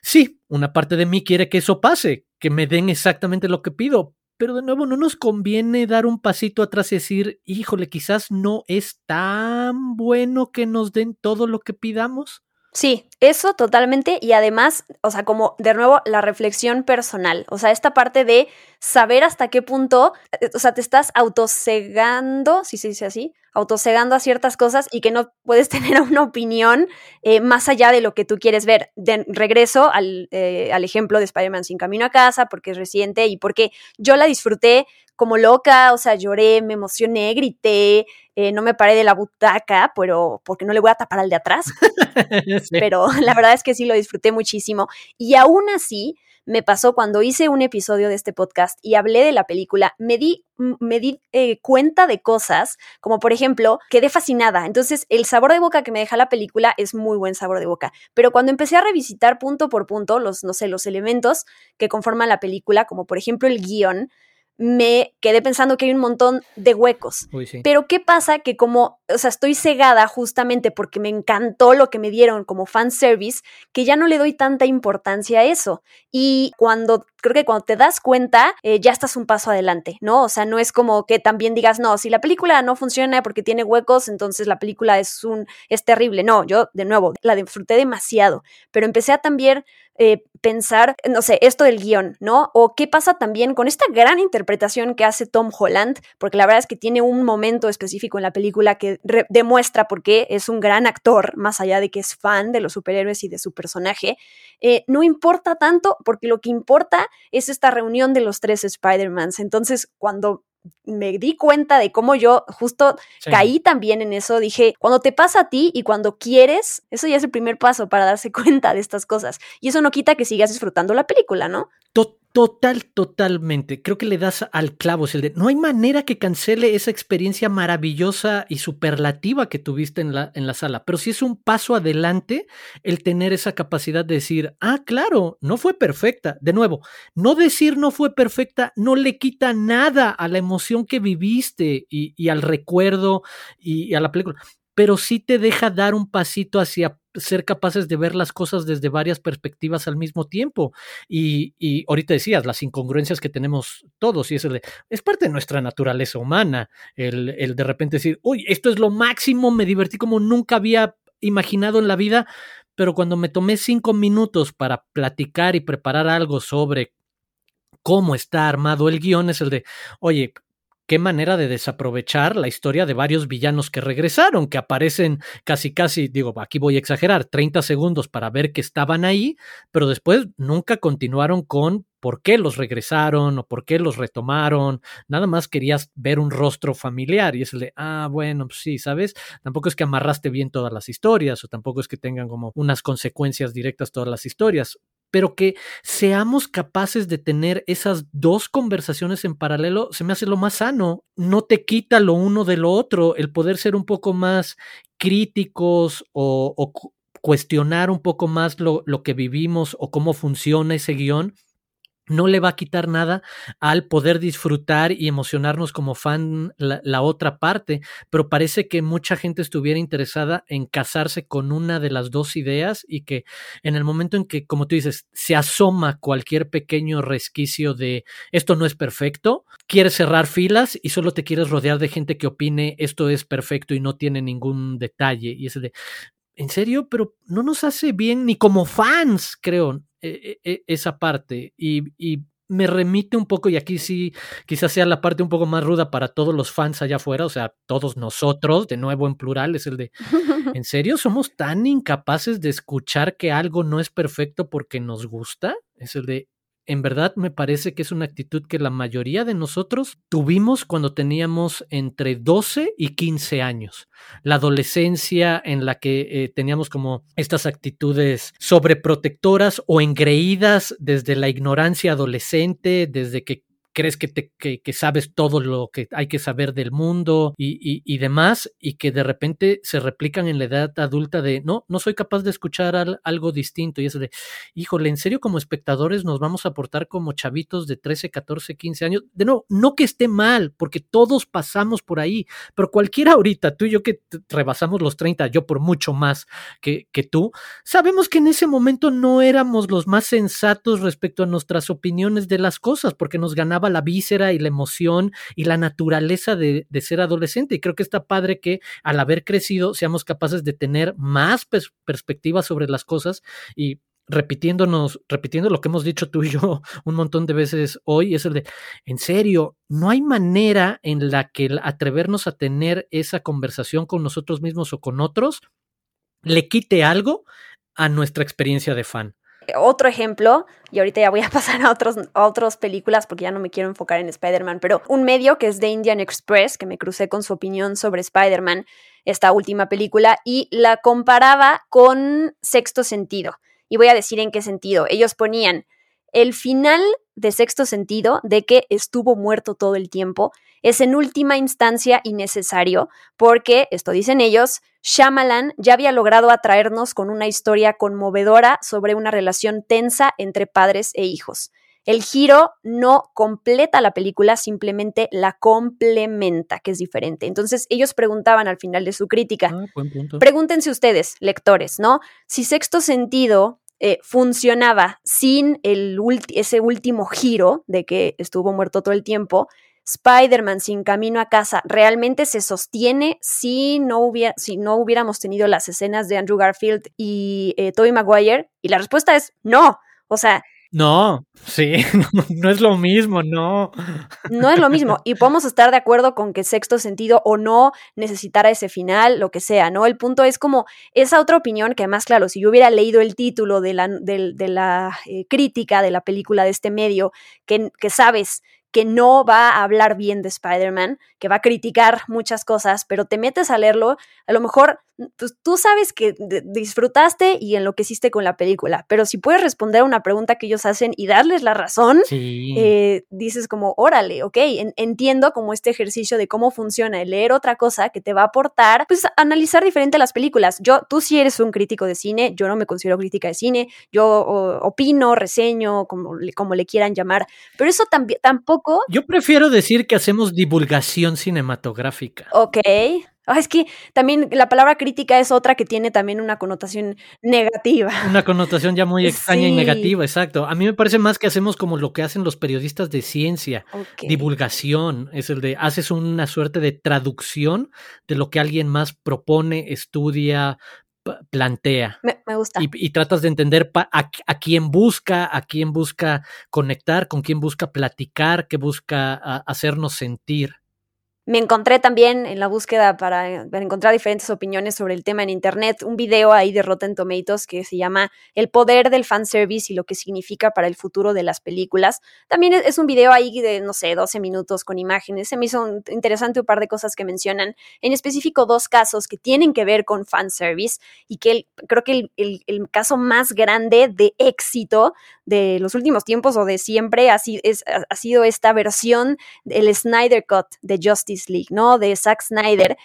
sí, una parte de mí quiere que eso pase, que me den exactamente lo que pido, pero de nuevo no nos conviene dar un pasito atrás y decir, híjole, quizás no es tan bueno que nos den todo lo que pidamos. Sí, eso totalmente y además, o sea, como de nuevo la reflexión personal, o sea, esta parte de saber hasta qué punto, eh, o sea, te estás autosegando, si se dice así, autosegando a ciertas cosas y que no puedes tener una opinión eh, más allá de lo que tú quieres ver. De regreso al, eh, al ejemplo de Spider-Man sin camino a casa, porque es reciente y porque yo la disfruté como loca, o sea, lloré, me emocioné, grité, eh, no me paré de la butaca, pero porque no le voy a tapar al de atrás. Pero la verdad es que sí lo disfruté muchísimo. Y aún así, me pasó cuando hice un episodio de este podcast y hablé de la película, me di, me di eh, cuenta de cosas, como por ejemplo, quedé fascinada. Entonces, el sabor de boca que me deja la película es muy buen sabor de boca. Pero cuando empecé a revisitar punto por punto los, no sé, los elementos que conforman la película, como por ejemplo el guion, me quedé pensando que hay un montón de huecos. Pero ¿qué pasa? Que como, o sea, estoy cegada justamente porque me encantó lo que me dieron como fanservice, que ya no le doy tanta importancia a eso. Y cuando, creo que cuando te das cuenta, eh, ya estás un paso adelante, ¿no? O sea, no es como que también digas, no, si la película no funciona porque tiene huecos, entonces la película es un, es terrible. No, yo, de nuevo, la disfruté demasiado, pero empecé a también eh, pensar, no sé, esto del guion, ¿no? O qué pasa también con esta gran interpretación que hace Tom Holland, porque la verdad es que tiene un momento específico en la película que demuestra por qué es un gran actor, más allá de que es fan de los superhéroes y de su personaje. Eh, no importa tanto, porque lo que importa es esta reunión de los tres Spider-Mans. Entonces, cuando me di cuenta de cómo yo justo caí también en eso. Dije, cuando te pasa a ti y cuando quieres, eso ya es el primer paso para darse cuenta de estas cosas. Y eso no quita que sigas disfrutando la película, ¿no? Total, totalmente. Creo que le das al clavo. el de, no hay manera que cancele esa experiencia maravillosa y superlativa que tuviste en la, en la sala. Pero sí es un paso adelante el tener esa capacidad de decir, ah, claro, no fue perfecta. De nuevo, no decir no fue perfecta no le quita nada a la emoción que viviste y, al recuerdo y, y a la película pero sí te deja dar un pasito hacia ser capaces de ver las cosas desde varias perspectivas al mismo tiempo. Y, y ahorita decías, las incongruencias que tenemos todos, y eso es parte de nuestra naturaleza humana, el, el de repente decir, uy, esto es lo máximo, me divertí como nunca había imaginado en la vida, pero cuando me tomé cinco minutos para platicar y preparar algo sobre cómo está armado el guion, es el de, oye, qué manera de desaprovechar la historia de varios villanos que regresaron, que aparecen casi casi, digo, aquí voy a exagerar, 30 segundos para ver que estaban ahí, pero después nunca continuaron con por qué los regresaron o por qué los retomaron, nada más querías ver un rostro familiar y es el de, ah, bueno, pues sí, ¿sabes? Tampoco es que amarraste bien todas las historias o tampoco es que tengan como unas consecuencias directas todas las historias, pero que seamos capaces de tener esas dos conversaciones en paralelo, se me hace lo más sano. No te quita lo uno de lo otro, el poder ser un poco más críticos o, o cuestionar un poco más lo, lo que vivimos o cómo funciona ese guion no le va a quitar nada al poder disfrutar y emocionarnos como fan la, otra parte, pero parece que mucha gente estuviera interesada en casarse con una de las dos ideas y que en el momento en que, como tú dices, se asoma cualquier pequeño resquicio de esto no es perfecto, quieres cerrar filas y solo te quieres rodear de gente que opine esto es perfecto y no tiene ningún detalle y ese de en serio, pero no nos hace bien ni como fans, creo. E, e, e, esa parte y, y, me remite un poco, y aquí sí quizás sea la parte un poco más ruda para todos los fans allá afuera, o sea, todos nosotros, de nuevo en plural, es el de, ¿en serio somos tan incapaces de escuchar que algo no es perfecto porque nos gusta? Es el de, en verdad me parece que es una actitud que la mayoría de nosotros tuvimos cuando teníamos entre 12 y 15 años. La adolescencia en la que eh, teníamos como estas actitudes sobreprotectoras o engreídas desde la ignorancia adolescente, desde que crees que, te, que, sabes todo lo que hay que saber del mundo y, y, demás, y que de repente se replican en la edad adulta de, no, no soy capaz de escuchar algo distinto. Y eso de, híjole, en serio como espectadores nos vamos a portar como chavitos de 13, 14, 15 años. De no, no que esté mal, porque todos pasamos por ahí, pero cualquiera ahorita, tú y yo que rebasamos los 30, yo por mucho más que, que tú, sabemos que en ese momento no éramos los más sensatos respecto a nuestras opiniones de las cosas, porque nos ganaba la víscera y la emoción y la naturaleza de, ser adolescente. Y creo que está padre que al haber crecido seamos capaces de tener más perspectiva sobre las cosas y repitiéndonos, repitiendo lo que hemos dicho tú y yo un montón de veces hoy, es el de, en serio, no hay manera en la que atrevernos a tener esa conversación con nosotros mismos o con otros le quite algo a nuestra experiencia de fan. Otro ejemplo, y ahorita ya voy a pasar a, otros, otras películas porque ya no me quiero enfocar en Spider-Man, pero un medio que es The Indian Express, que me crucé con su opinión sobre Spider-Man, esta última película, y la comparaba con Sexto Sentido y voy a decir en qué sentido. Ellos ponían el final de sexto sentido de que estuvo muerto todo el tiempo es en última instancia innecesario porque, esto dicen ellos, Shyamalan ya había logrado atraernos con una historia conmovedora sobre una relación tensa entre padres e hijos. El giro no completa la película, simplemente la complementa, que es diferente. Entonces ellos preguntaban al final de su crítica, ah, pregúntense ustedes, lectores, ¿no? Si sexto sentido eh, funcionaba sin el ese último giro de que estuvo muerto todo el tiempo, Spider-Man sin camino a casa realmente se sostiene si no, hubiera, si no hubiéramos tenido las escenas de Andrew Garfield y eh, Tobey Maguire? Y la respuesta es no. O sea, no, sí, no, es lo mismo, no. No es lo mismo. Y podemos estar de acuerdo con que sexto sentido o no necesitara ese final, lo que sea, ¿no? El punto es como esa otra opinión que además, claro, si yo hubiera leído el título de la, de, la eh, crítica de la película de este medio, que, que sabes que no va a hablar bien de Spider-Man, que va a criticar muchas cosas, pero te metes a leerlo, a lo mejor pues, tú sabes que disfrutaste y enloqueciste con la película, pero si puedes responder a una pregunta que ellos hacen y darles la razón, eh, dices como, órale, ok, entiendo como este ejercicio de cómo funciona el leer otra cosa que te va a aportar, pues analizar diferente las películas. Yo, tú sí eres un crítico de cine, yo no me considero crítica de cine, yo opino, reseño, como, como le quieran llamar, pero eso también tampoco... Yo prefiero decir que hacemos divulgación cinematográfica. Ok. Ah, es que también la palabra crítica es otra que tiene también una connotación negativa. Una connotación ya muy extraña y negativa, exacto. A mí me parece más que hacemos como lo que hacen los periodistas de ciencia, divulgación, es el de haces una suerte de traducción de lo que alguien más propone, estudia, plantea. Me, gusta. Y, tratas de entender a, a, quién busca, a quién busca conectar, con quién busca platicar, qué busca hacernos sentir. Me encontré también en la búsqueda para, encontrar diferentes opiniones sobre el tema en internet un video ahí de Rotten Tomatoes que se llama El poder del fanservice y lo que significa para el futuro de las películas. También es un video ahí de, no sé, 12 minutos con imágenes. Se me hizo interesante un par de cosas que mencionan, en específico dos casos que tienen que ver con fanservice y que creo que el, el, caso más grande de éxito de los últimos tiempos o de siempre ha sido, ha sido esta versión del Snyder Cut de Justice League, ¿no? De Zack Snyder.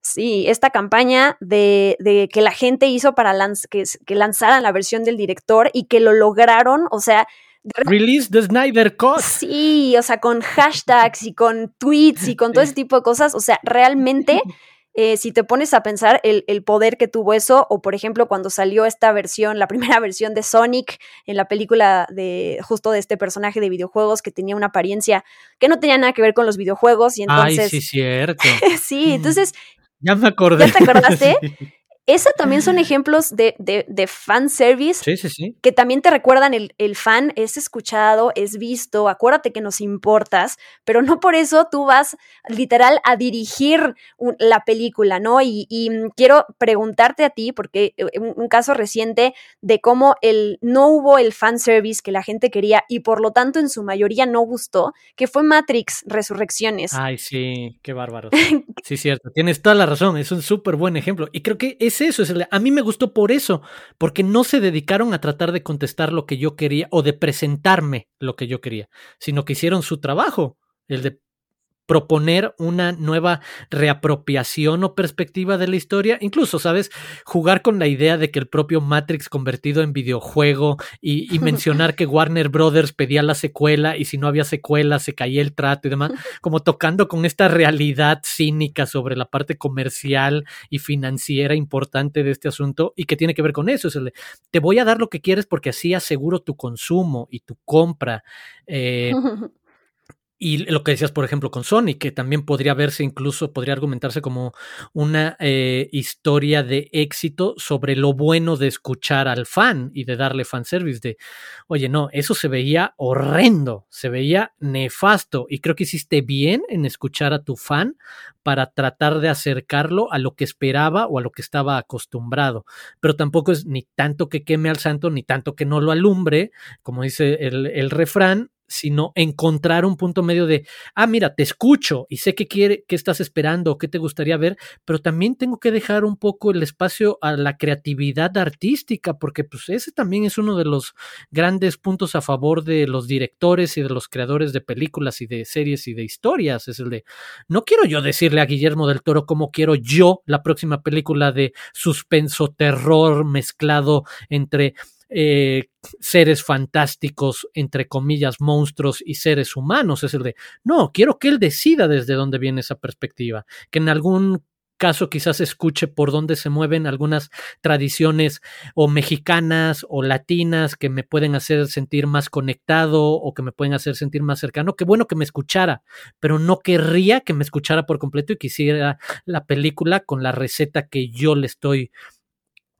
Sí, esta campaña de, que la gente hizo para que, que lanzaran la versión del director y que lo lograron, o sea, Release the Snyder Cut. Sí, o sea, con hashtags y con tweets y con todo ese tipo de cosas. O sea, realmente Eh, si te pones a pensar el, poder que tuvo eso, o por ejemplo cuando salió esta versión, la primera versión de Sonic en la película de justo de este personaje de videojuegos que tenía una apariencia que no tenía nada que ver con los videojuegos y entonces... Ay, sí, cierto. sí, entonces... Ya me acordé. ¿Ya te acordaste? Esa también son ejemplos de, de, de fan service sí, sí, sí. que también te recuerdan el, el, fan es escuchado, es visto, acuérdate que nos importas, pero no por eso tú vas literal a dirigir la película, ¿no? Y, y, quiero preguntarte a ti, porque eh, un, un, caso reciente de cómo el, no hubo el fan service que la gente quería y por lo tanto en su mayoría no gustó, que fue Matrix Resurrecciones. Ay, sí, qué bárbaro. sí, cierto, tienes toda la razón, es un súper buen ejemplo y creo que es es eso, es a mí me gustó por eso, porque no se dedicaron a tratar de contestar lo que yo quería o de presentarme lo que yo quería, sino que hicieron su trabajo, el de proponer una nueva reapropiación o perspectiva de la historia, incluso, ¿sabes? Jugar con la idea de que el propio Matrix convertido en videojuego y, mencionar que Warner Brothers pedía la secuela y si no había secuela se caía el trato y demás, como tocando con esta realidad cínica sobre la parte comercial y financiera importante de este asunto y que tiene que ver con eso, es el de, te voy a dar lo que quieres porque así aseguro tu consumo y tu compra. Eh, Y lo que decías, por ejemplo, con Sony, que también podría verse incluso, podría argumentarse como una eh, historia de éxito sobre lo bueno de escuchar al fan y de darle fanservice de, oye, no, eso se veía horrendo, se veía nefasto y creo que hiciste bien en escuchar a tu fan para tratar de acercarlo a lo que esperaba o a lo que estaba acostumbrado. Pero tampoco es ni tanto que queme al santo, ni tanto que no lo alumbre, como dice el, el refrán, sino encontrar un punto medio de, ah, mira, te escucho y sé qué quiere, qué estás esperando, qué te gustaría ver, pero también tengo que dejar un poco el espacio a la creatividad artística, porque pues ese también es uno de los grandes puntos a favor de los directores y de los creadores de películas y de series y de historias, es el de, no quiero yo decirle a Guillermo del Toro cómo quiero yo la próxima película de suspenso, terror mezclado entre eh, seres fantásticos, entre comillas, monstruos y seres humanos. Es el de, no, quiero que él decida desde dónde viene esa perspectiva, que en algún caso quizás escuche por dónde se mueven algunas tradiciones o mexicanas o latinas que me pueden hacer sentir más conectado o que me pueden hacer sentir más cercano. Qué bueno que me escuchara, pero no querría que me escuchara por completo y quisiera la película con la receta que yo le estoy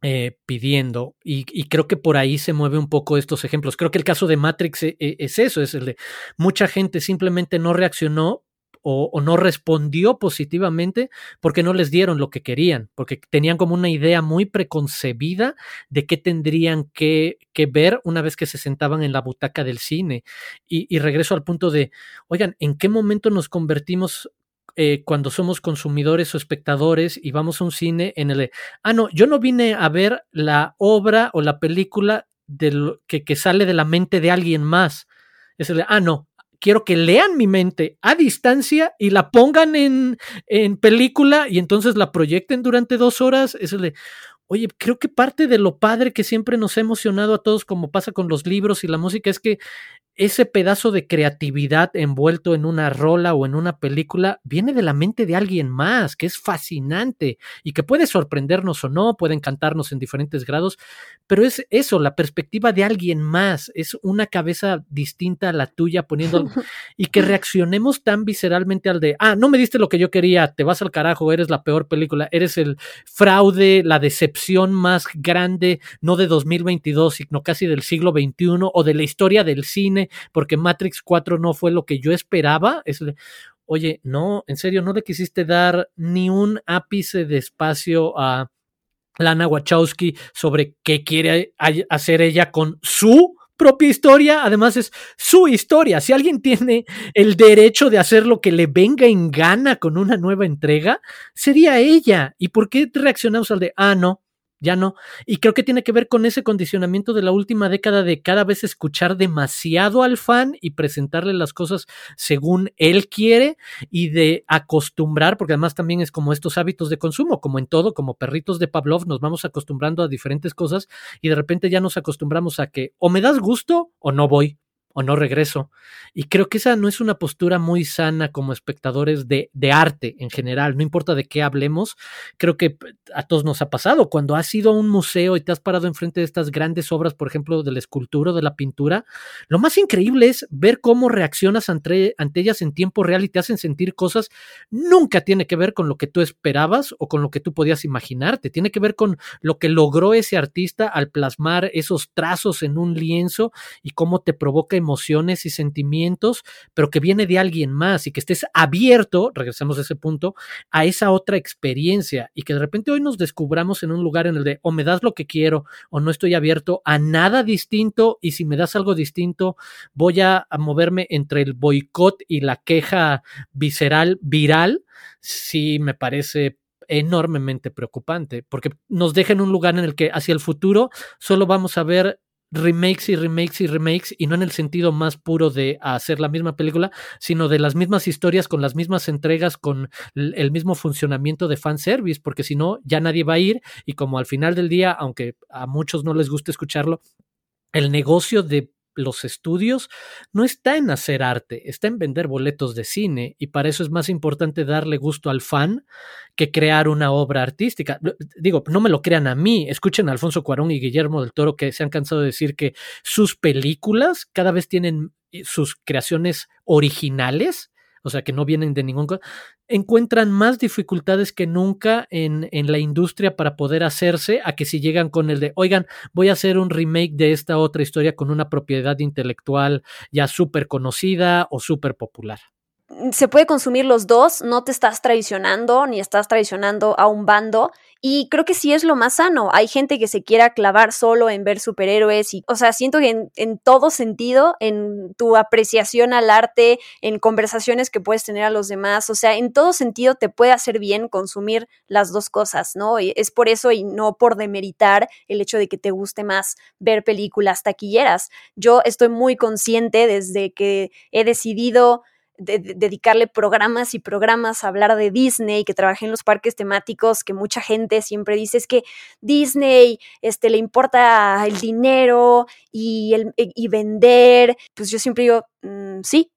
eh, pidiendo. Y, creo que por ahí se mueve un poco estos ejemplos. Creo que el caso de Matrix e, e, es, eso, es el de mucha gente simplemente no reaccionó o, no respondió positivamente porque no les dieron lo que querían, porque tenían como una idea muy preconcebida de qué tendrían que, que ver una vez que se sentaban en la butaca del cine. Y, y regreso al punto de, oigan, ¿en qué momento nos convertimos eh, cuando somos consumidores o espectadores y vamos a un cine en el ah, no, yo no vine a ver la obra o la película del, que, que sale de la mente de alguien más. Es el ah, no, quiero que lean mi mente a distancia y la pongan en, en película y entonces la proyecten durante dos horas. Es el de, oye, creo que parte de lo padre que siempre nos ha emocionado a todos, como pasa con los libros y la música, es que ese pedazo de creatividad envuelto en una rola o en una película viene de la mente de alguien más, que es fascinante y que puede sorprendernos o no, puede encantarnos en diferentes grados, pero es eso, la perspectiva de alguien más, es una cabeza distinta a la tuya poniendo y que reaccionemos tan visceralmente al de, ah, no me diste lo que yo quería, te vas al carajo, eres la peor película, eres el fraude, la decepción más grande, no de 2022, sino casi del siglo XXI o de la historia del cine porque Matrix 4 no fue lo que yo esperaba. Es, oye, no, en serio, no le quisiste dar ni un ápice de espacio a Lana Wachowski sobre qué quiere hacer ella con su propia historia, además es su historia. Si alguien tiene el derecho de hacer lo que le venga en gana con una nueva entrega, sería ella. ¿Y por qué reaccionamos al de, ah, no, ya no. Y creo que tiene que ver con ese condicionamiento de la última década de cada vez escuchar demasiado al fan y presentarle las cosas según él quiere y de acostumbrar, porque además también es como estos hábitos de consumo, como en todo, como perritos de Pavlov, nos vamos acostumbrando a diferentes cosas y de repente ya nos acostumbramos a que o me das gusto o no voy o no regreso. Y creo que esa no es una postura muy sana como espectadores de, arte en general, no importa de qué hablemos, creo que a todos nos ha pasado. Cuando has ido a un museo y te has parado enfrente de estas grandes obras, por ejemplo, de la escultura o de la pintura, lo más increíble es ver cómo reaccionas ante, ante ellas en tiempo real y te hacen sentir cosas. Nunca tiene que ver con lo que tú esperabas o con lo que tú podías imaginarte, tiene que ver con lo que logró ese artista al plasmar esos trazos en un lienzo y cómo te provoca emociones y sentimientos, pero que viene de alguien más y que estés abierto, regresamos a ese punto, a esa otra experiencia y que de repente hoy nos descubramos en un lugar en el de o me das lo que quiero o no estoy abierto a nada distinto y si me das algo distinto voy a, moverme entre el boicot y la queja visceral viral, sí me parece enormemente preocupante, porque nos deja en un lugar en el que hacia el futuro solo vamos a ver remakes y remakes y remakes, y no en el sentido más puro de hacer la misma película, sino de las mismas historias, con las mismas entregas, con el mismo funcionamiento de fanservice, porque si no, ya nadie va a ir, y como al final del día, aunque a muchos no les guste escucharlo, el negocio de los estudios no está en hacer arte, está en vender boletos de cine y para eso es más importante darle gusto al fan que crear una obra artística. Digo, no me lo crean a mí, escuchen a Alfonso Cuarón y Guillermo del Toro que se han cansado de decir que sus películas cada vez tienen eh, sus creaciones originales o sea, que no vienen de ningún... encuentran más dificultades que nunca en, en, la industria para poder hacerse a que si llegan con el de, oigan, voy a hacer un remake de esta otra historia con una propiedad intelectual ya súper conocida o súper popular se puede consumir los dos, no te estás traicionando ni estás traicionando a un bando y creo que sí es lo más sano. Hay gente que se quiera clavar solo en ver superhéroes y, o sea, siento que en, todo sentido, en tu apreciación al arte, en conversaciones que puedes tener a los demás, o sea, en todo sentido te puede hacer bien consumir las dos cosas, ¿no? Y es por eso y no por demeritar el hecho de que te guste más ver películas taquilleras. Yo estoy muy consciente desde que he decidido dedicarle programas y programas a hablar de Disney, que trabajé en los parques temáticos, que mucha gente siempre dice es que Disney este, le importa el dinero y, el, y vender. Pues yo siempre digo, mm, sí,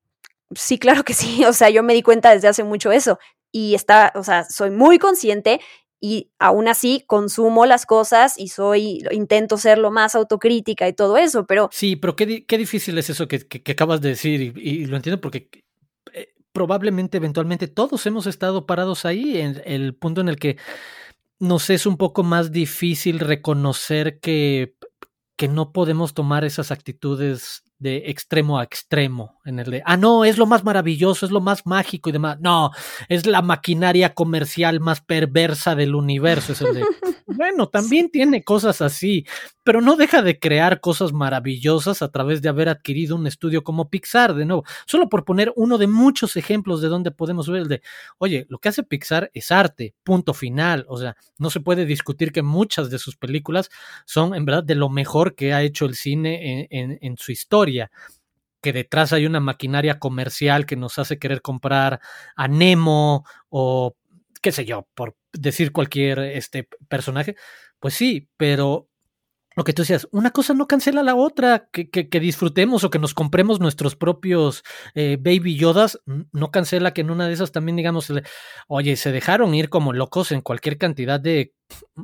sí, claro que sí. O sea, yo me di cuenta desde hace mucho eso. Y está, o sea, soy muy consciente y aún así consumo las cosas y soy, intento ser lo más autocrítica y todo eso, pero... Sí, pero qué, qué difícil es eso que, que, acabas de decir y, lo entiendo porque probablemente eventualmente todos hemos estado parados ahí en el punto en el que nos es un poco más difícil reconocer que, que no podemos tomar esas actitudes de extremo a extremo, en el de, ah, no, es lo más maravilloso, es lo más mágico y demás. No, es la maquinaria comercial más perversa del universo. Es el de, bueno, también tiene cosas así, pero no deja de crear cosas maravillosas a través de haber adquirido un estudio como Pixar, de nuevo. Solo por poner uno de muchos ejemplos de donde podemos ver el de, oye, lo que hace Pixar es arte, punto final. O sea, no se puede discutir que muchas de sus películas son en verdad de lo mejor que ha hecho el cine en, en su historia que detrás hay una maquinaria comercial que nos hace querer comprar a Nemo o qué sé yo, por decir cualquier este personaje, pues sí, pero lo que tú decías, una cosa no cancela la otra, que, que, disfrutemos o que nos compremos nuestros propios eh, baby yodas, no cancela que en una de esas también digamos, oye, se dejaron ir como locos en cualquier cantidad de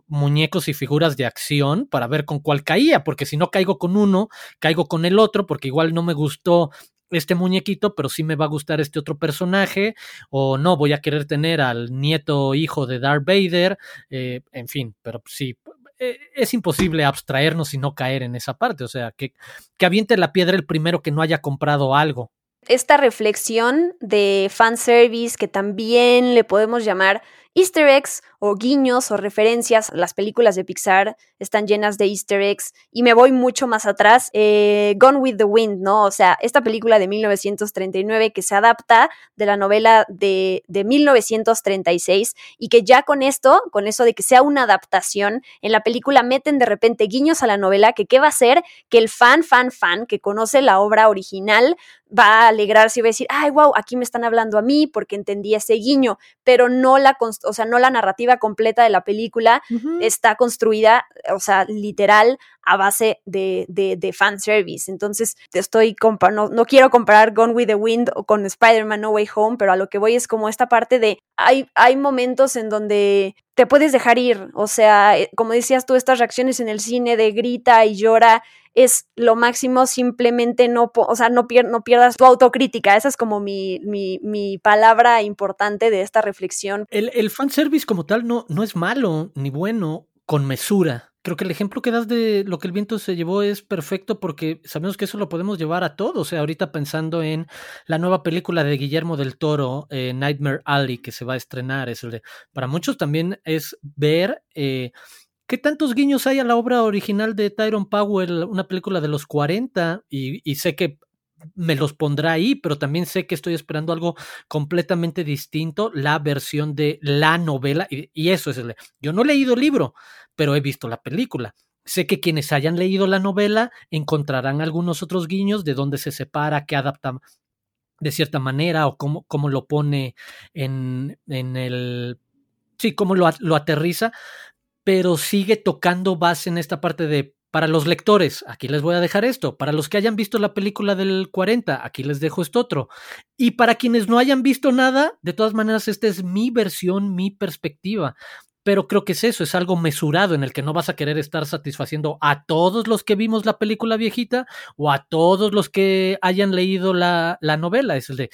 muñecos y figuras de acción para ver con cuál caía, porque si no caigo con uno, caigo con el otro, porque igual no me gustó este muñequito, pero sí me va a gustar este otro personaje, o no, voy a querer tener al nieto hijo de Darth Vader, eh, en fin, pero sí, es imposible abstraernos y no caer en esa parte. O sea, que, que aviente la piedra el primero que no haya comprado algo. Esta reflexión de fanservice que también le podemos llamar easter eggs o guiños o referencias. Las películas de Pixar están llenas de easter eggs y me voy mucho más atrás. Eh, Gone with the Wind, ¿no? O sea, esta película de 1939 que se adapta de la novela de, de 1936 y que ya con esto, con eso de que sea una adaptación, en la película meten de repente guiños a la novela que qué va a hacer que el fan, fan, fan que conoce la obra original va a alegrarse y va a decir, ay, wow, aquí me están hablando a mí porque entendí ese guiño, pero no la, o sea, no la narrativa completa de la película está construida, o sea, literal, a base de, de, de fanservice. Entonces, estoy no, no quiero comparar Gone with the Wind o con Spider-Man No Way Home, pero a lo que voy es como esta parte de hay, hay momentos en donde te puedes dejar ir, o sea, eh, como decías tú, estas reacciones en el cine de grita y llora es lo máximo, simplemente no, o sea, no, no pierdas tu autocrítica, esa es como mi, mi, mi palabra importante de esta reflexión. El, el fanservice como tal no, no es malo ni bueno con mesura creo que el ejemplo que das de lo que el viento se llevó es perfecto porque sabemos que eso lo podemos llevar a todos. O sea, ahorita pensando en la nueva película de Guillermo del Toro, eh, Nightmare Alley, que se va a estrenar. De, para muchos también es ver eh, qué tantos guiños hay a la obra original de Tyrone Powell, una película de los 40, y, sé que me los pondrá ahí, pero también sé que estoy esperando algo completamente distinto, la versión de la novela, y, eso es el... Yo no he leído el libro, pero he visto la película. Sé que quienes hayan leído la novela encontrarán algunos otros guiños de dónde se separa, qué adapta de cierta manera o cómo, cómo lo pone en, en el... Sí, cómo lo, lo aterriza, pero sigue tocando base en esta parte de para los lectores, aquí les voy a dejar esto. Para los que hayan visto la película del 40, aquí les dejo esto otro. Y para quienes no hayan visto nada, de todas maneras, esta es mi versión, mi perspectiva. Pero creo que es eso, es algo mesurado en el que no vas a querer estar satisfaciendo a todos los que vimos la película viejita o a todos los que hayan leído la, la novela. Es el de,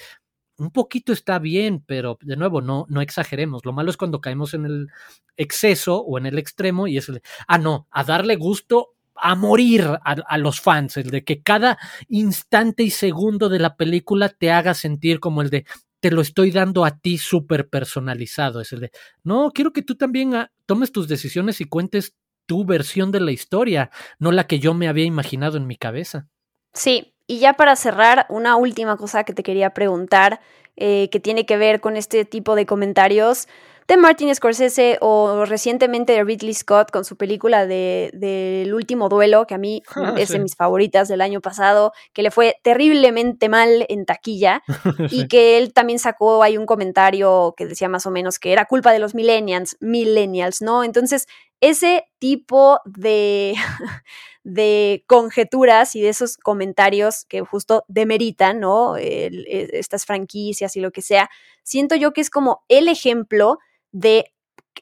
un poquito está bien, pero de nuevo, no, no exageremos. Lo malo es cuando caemos en el exceso o en el extremo y es el, ah, no, a darle gusto a morir a, los fans, el de que cada instante y segundo de la película te haga sentir como el de te lo estoy dando a ti súper personalizado, es el de no, quiero que tú también ah, tomes tus decisiones y cuentes tu versión de la historia, no la que yo me había imaginado en mi cabeza. Sí, y ya para cerrar, una última cosa que te quería preguntar, eh, que tiene que ver con este tipo de comentarios de Martin Scorsese o recientemente de Ridley Scott con su película de, del último duelo, que a mí ah, es de mis favoritas del año pasado, que le fue terriblemente mal en taquilla y que él también sacó ahí un comentario que decía más o menos que era culpa de los millennials, millennials, ¿no? Entonces, ese tipo de, de conjeturas y de esos comentarios que justo demeritan, ¿no? E, estas franquicias y lo que sea, siento yo que es como el ejemplo de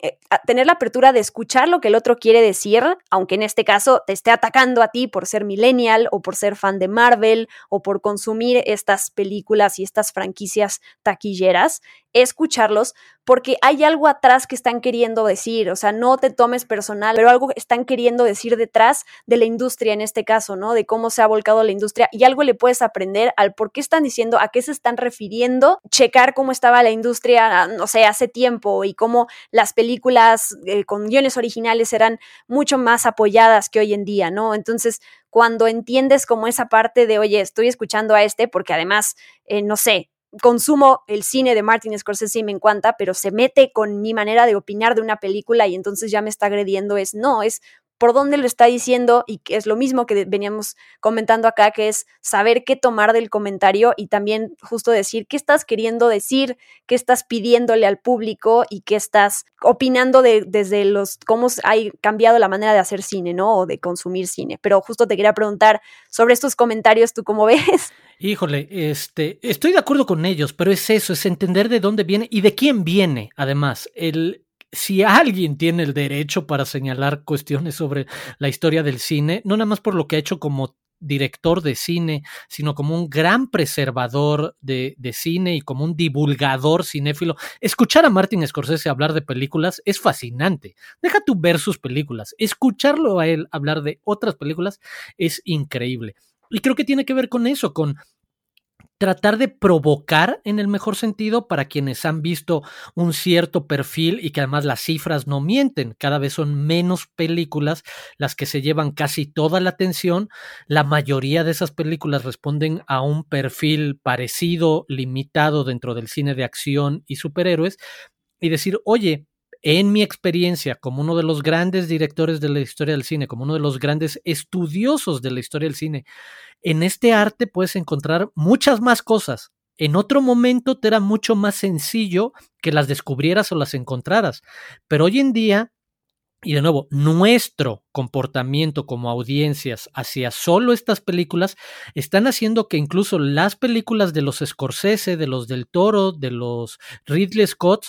eh, tener la apertura de escuchar lo que el otro quiere decir, aunque en este caso te esté atacando a ti por ser millennial o por ser fan de Marvel o por consumir estas películas y estas franquicias taquilleras, escucharlos porque hay algo atrás que están queriendo decir, o sea, no te tomes personal, pero algo están queriendo decir detrás de la industria en este caso, ¿no? De cómo se ha volcado la industria y algo le puedes aprender al por qué están diciendo, a qué se están refiriendo, checar cómo estaba la industria, no sé, hace tiempo y cómo las películas eh, con guiones originales eran mucho más apoyadas que hoy en día, ¿no? Entonces, cuando entiendes como esa parte de, oye, estoy escuchando a este porque además, eh, no sé, consumo el cine de Martin Scorsese y me encanta, pero se mete con mi manera de opinar de una película y entonces ya me está agrediendo, es no, es por dónde lo está diciendo y que es lo mismo que veníamos comentando acá, que es saber qué tomar del comentario y también justo decir qué estás queriendo decir, qué estás pidiéndole al público y qué estás opinando de, desde los cómo ha cambiado la manera de hacer cine, ¿no? O de consumir cine. Pero justo te quería preguntar sobre estos comentarios, ¿tú cómo ves? Híjole, este, estoy de acuerdo con ellos, pero es eso, es entender de dónde viene y de quién viene, además. El, si alguien tiene el derecho para señalar cuestiones sobre la historia del cine, no nada más por lo que ha hecho como director de cine, sino como un gran preservador de, cine y como un divulgador cinéfilo. Escuchar a Martin Scorsese hablar de películas es fascinante. Deja tú ver sus películas. Escucharlo a él hablar de otras películas es increíble. Y creo que tiene que ver con eso, con tratar de provocar en el mejor sentido para quienes han visto un cierto perfil y que además las cifras no mienten. Cada vez son menos películas las que se llevan casi toda la atención. La mayoría de esas películas responden a un perfil parecido, limitado dentro del cine de acción y superhéroes. Y decir, oye, en mi experiencia como uno de los grandes directores de la historia del cine, como uno de los grandes estudiosos de la historia del cine, en este arte puedes encontrar muchas más cosas. En otro momento te era mucho más sencillo que las descubrieras o las encontraras, pero hoy en día y de nuevo, nuestro comportamiento como audiencias hacia solo estas películas están haciendo que incluso las películas de los Scorsese, de los del Toro, de los Ridley Scott,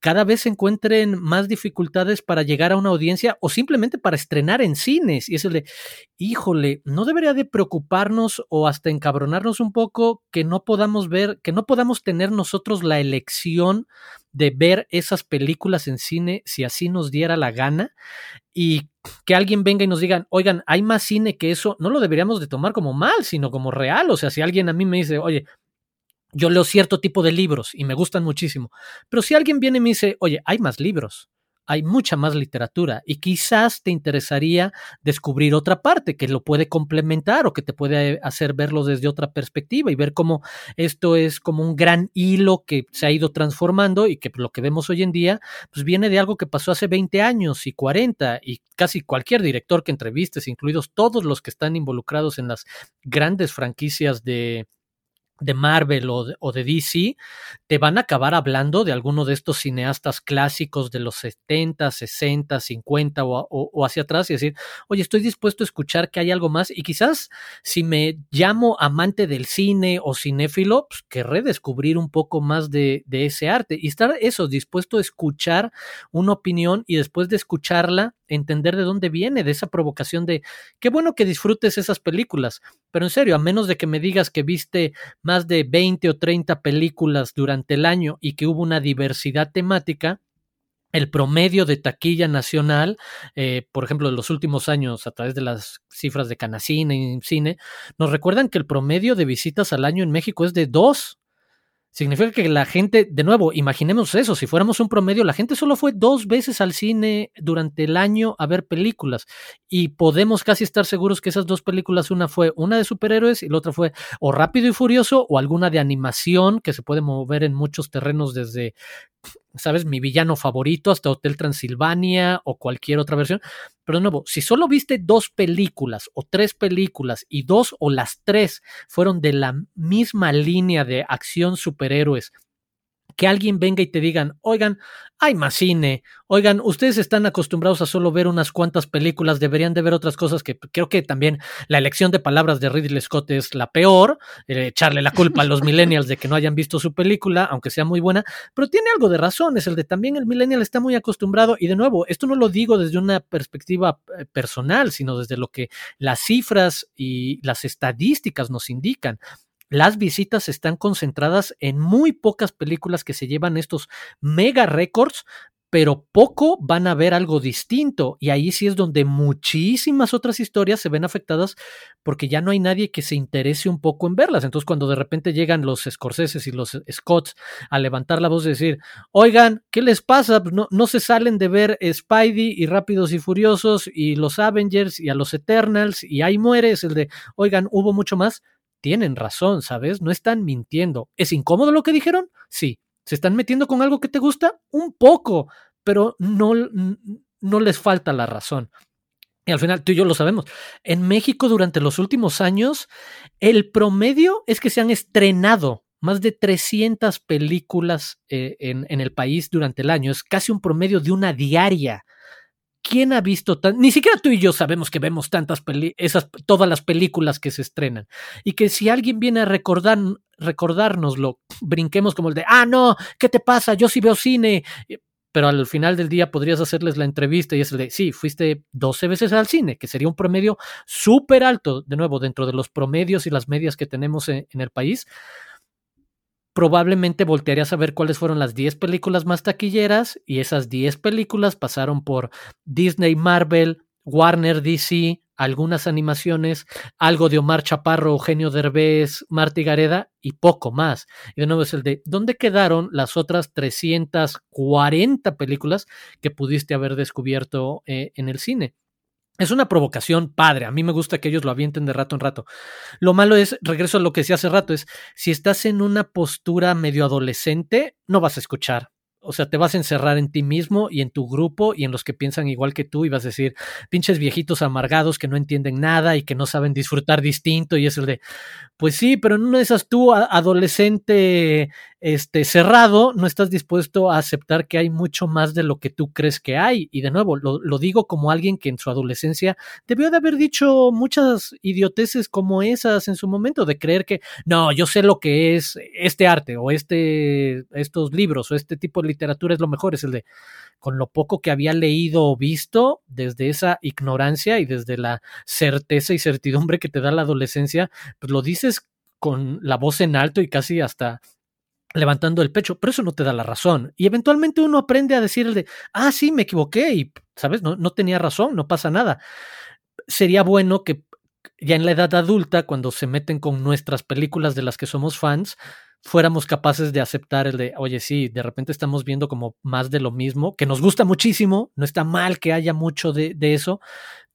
cada vez se encuentren más dificultades para llegar a una audiencia o simplemente para estrenar en cines. Y es el de, híjole, no debería de preocuparnos o hasta encabronarnos un poco que no podamos ver, que no podamos tener nosotros la elección de ver esas películas en cine si así nos diera la gana y que alguien venga y nos diga, oigan, hay más cine que eso, no lo deberíamos de tomar como mal, sino como real. O sea, si alguien a mí me dice, oye, yo leo cierto tipo de libros y me gustan muchísimo. Pero si alguien viene y me dice, oye, hay más libros, hay mucha más literatura y quizás te interesaría descubrir otra parte que lo puede complementar o que te puede hacer verlo desde otra perspectiva y ver cómo esto es como un gran hilo que se ha ido transformando y que lo que vemos hoy en día pues viene de algo que pasó hace 20 años y 40 y casi cualquier director que entrevistes, incluidos todos los que están involucrados en las grandes franquicias de de Marvel o de, DC, te van a acabar hablando de alguno de estos cineastas clásicos de los 70, 60, 50 o, hacia atrás y decir, oye, estoy dispuesto a escuchar que hay algo más y quizás si me llamo amante del cine o cinéfilo, pues querré descubrir un poco más de, de ese arte y estar eso, dispuesto a escuchar una opinión y después de escucharla, entender de dónde viene, de esa provocación de, qué bueno que disfrutes esas películas, pero en serio, a menos de que me digas que viste más de 20 o 30 películas durante el año y que hubo una diversidad temática, el promedio de taquilla nacional, eh, por ejemplo, en los últimos años, a través de las cifras de Canacine y Cine, nos recuerdan que el promedio de visitas al año en México es de dos. Significa que la gente, de nuevo, imaginemos eso, si fuéramos un promedio, la gente solo fue dos veces al cine durante el año a ver películas y podemos casi estar seguros que esas dos películas, una fue una de superhéroes y la otra fue o Rápido y Furioso o alguna de animación que se puede mover en muchos terrenos desde ¿sabes? Mi villano favorito, hasta Hotel Transilvania o cualquier otra versión. Pero de nuevo, si solo viste dos películas o tres películas y dos o las tres fueron de la misma línea de acción superhéroes que alguien venga y te digan, oigan, hay más cine, oigan, ustedes están acostumbrados a solo ver unas cuantas películas, deberían de ver otras cosas que creo que también la elección de palabras de Ridley Scott es la peor, eh, echarle la culpa a los millennials de que no hayan visto su película, aunque sea muy buena, pero tiene algo de razón, es el de también el millennial está muy acostumbrado y de nuevo, esto no lo digo desde una perspectiva eh, personal, sino desde lo que las cifras y las estadísticas nos indican las visitas están concentradas en muy pocas películas que se llevan estos mega récords, pero poco van a ver algo distinto. Y ahí sí es donde muchísimas otras historias se ven afectadas porque ya no hay nadie que se interese un poco en verlas. Entonces, cuando de repente llegan los Scorseses y los Scotts a levantar la voz y decir, oigan, ¿qué les pasa? Pues no, no se salen de ver Spidey y Rápidos y Furiosos y los Avengers y a los Eternals y ahí muere. El de, oigan, hubo mucho más tienen razón, ¿sabes? No están mintiendo. ¿Es incómodo lo que dijeron? Sí. ¿Se están metiendo con algo que te gusta? Un poco, pero no, no les falta la razón. Y al final, tú y yo lo sabemos. En México, durante los últimos años, el promedio es que se han estrenado más de 300 películas eh, en, en, el país durante el año. Es casi un promedio de una diaria. ¿Quién ha visto tan... Ni siquiera tú y yo sabemos que vemos tantas peli... esas todas las películas que se estrenan. Y que si alguien viene a recordar recordárnoslo, brinquemos como el de, ah, no, ¿qué te pasa? Yo sí veo cine. Pero al final del día podrías hacerles la entrevista y es el de, sí, fuiste 12 veces al cine, que sería un promedio súper alto, de nuevo, dentro de los promedios y las medias que tenemos en, en el país probablemente voltearías a ver cuáles fueron las 10 películas más taquilleras y esas 10 películas pasaron por Disney, Marvel, Warner, DC, algunas animaciones, algo de Omar Chaparro, Eugenio Derbez, Marty Gareda y poco más. Y de nuevo es el de ¿dónde quedaron las otras 340 películas que pudiste haber descubierto eh, en el cine? Es una provocación padre. A mí me gusta que ellos lo avienten de rato en rato. Lo malo es, regreso a lo que decía hace rato, es si estás en una postura medio adolescente, no vas a escuchar. O sea, te vas a encerrar en ti mismo y en tu grupo y en los que piensan igual que tú y vas a decir, pinches viejitos amargados que no entienden nada y que no saben disfrutar distinto y es el de, pues sí, pero en una de esas tú, adolescente este, cerrado, no estás dispuesto a aceptar que hay mucho más de lo que tú crees que hay. Y de nuevo, lo, lo digo como alguien que en su adolescencia debió de haber dicho muchas idioteces como esas en su momento, de creer que, no, yo sé lo que es este arte o este, estos libros o este tipo de literatura es lo mejor, es el de, con lo poco que había leído o visto, desde esa ignorancia y desde la certeza y certidumbre que te da la adolescencia, pues lo dices con la voz en alto y casi hasta levantando el pecho, pero eso no te da la razón. Y eventualmente uno aprende a decirle, ah, sí, me equivoqué y, ¿sabes? No, no tenía razón, no pasa nada. Sería bueno que ya en la edad adulta, cuando se meten con nuestras películas de las que somos fans, fuéramos capaces de aceptar el de, oye, sí, de repente estamos viendo como más de lo mismo, que nos gusta muchísimo, no está mal que haya mucho de, de eso,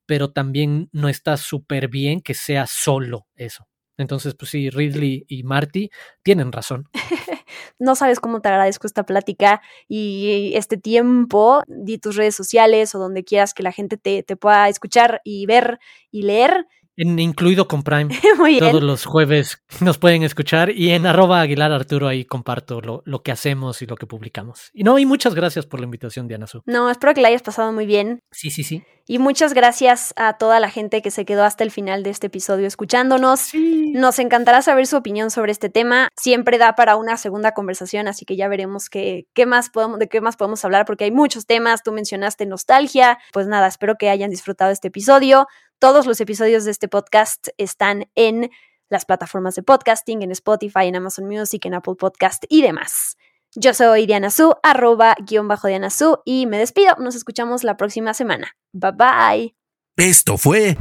pero también no está súper bien que sea solo eso. Entonces, pues sí, Ridley y Marty tienen razón. no sabes cómo te agradezco esta plática y este tiempo. Di tus redes sociales o donde quieras que la gente te, te pueda escuchar y ver y leer. En, incluido con Prime. Todos los jueves nos pueden escuchar y en arroba Aguilar Arturo ahí comparto lo, lo, que hacemos y lo que publicamos. Y no, y muchas gracias por la invitación, Diana Su. No, espero que la hayas pasado muy bien. Sí, sí, sí. Y muchas gracias a toda la gente que se quedó hasta el final de este episodio escuchándonos. Nos encantará saber su opinión sobre este tema. Siempre da para una segunda conversación, así que ya veremos qué, qué más podemos, de qué más podemos hablar, porque hay muchos temas. Tú mencionaste nostalgia. Pues nada, espero que hayan disfrutado este episodio. Todos los episodios de este podcast están en las plataformas de podcasting, en Spotify, en Amazon Music, en Apple Podcast y demás. Yo soy Diana Su, arroba guion bajo Diana Su, y me despido. Nos escuchamos la próxima semana. Bye bye. Esto fue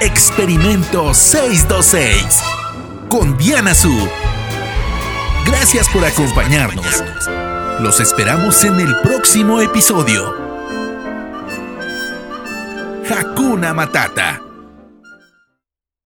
Experimento 626 con Diana Su. Gracias por acompañarnos. Los esperamos en el próximo episodio. Hakuna Matata.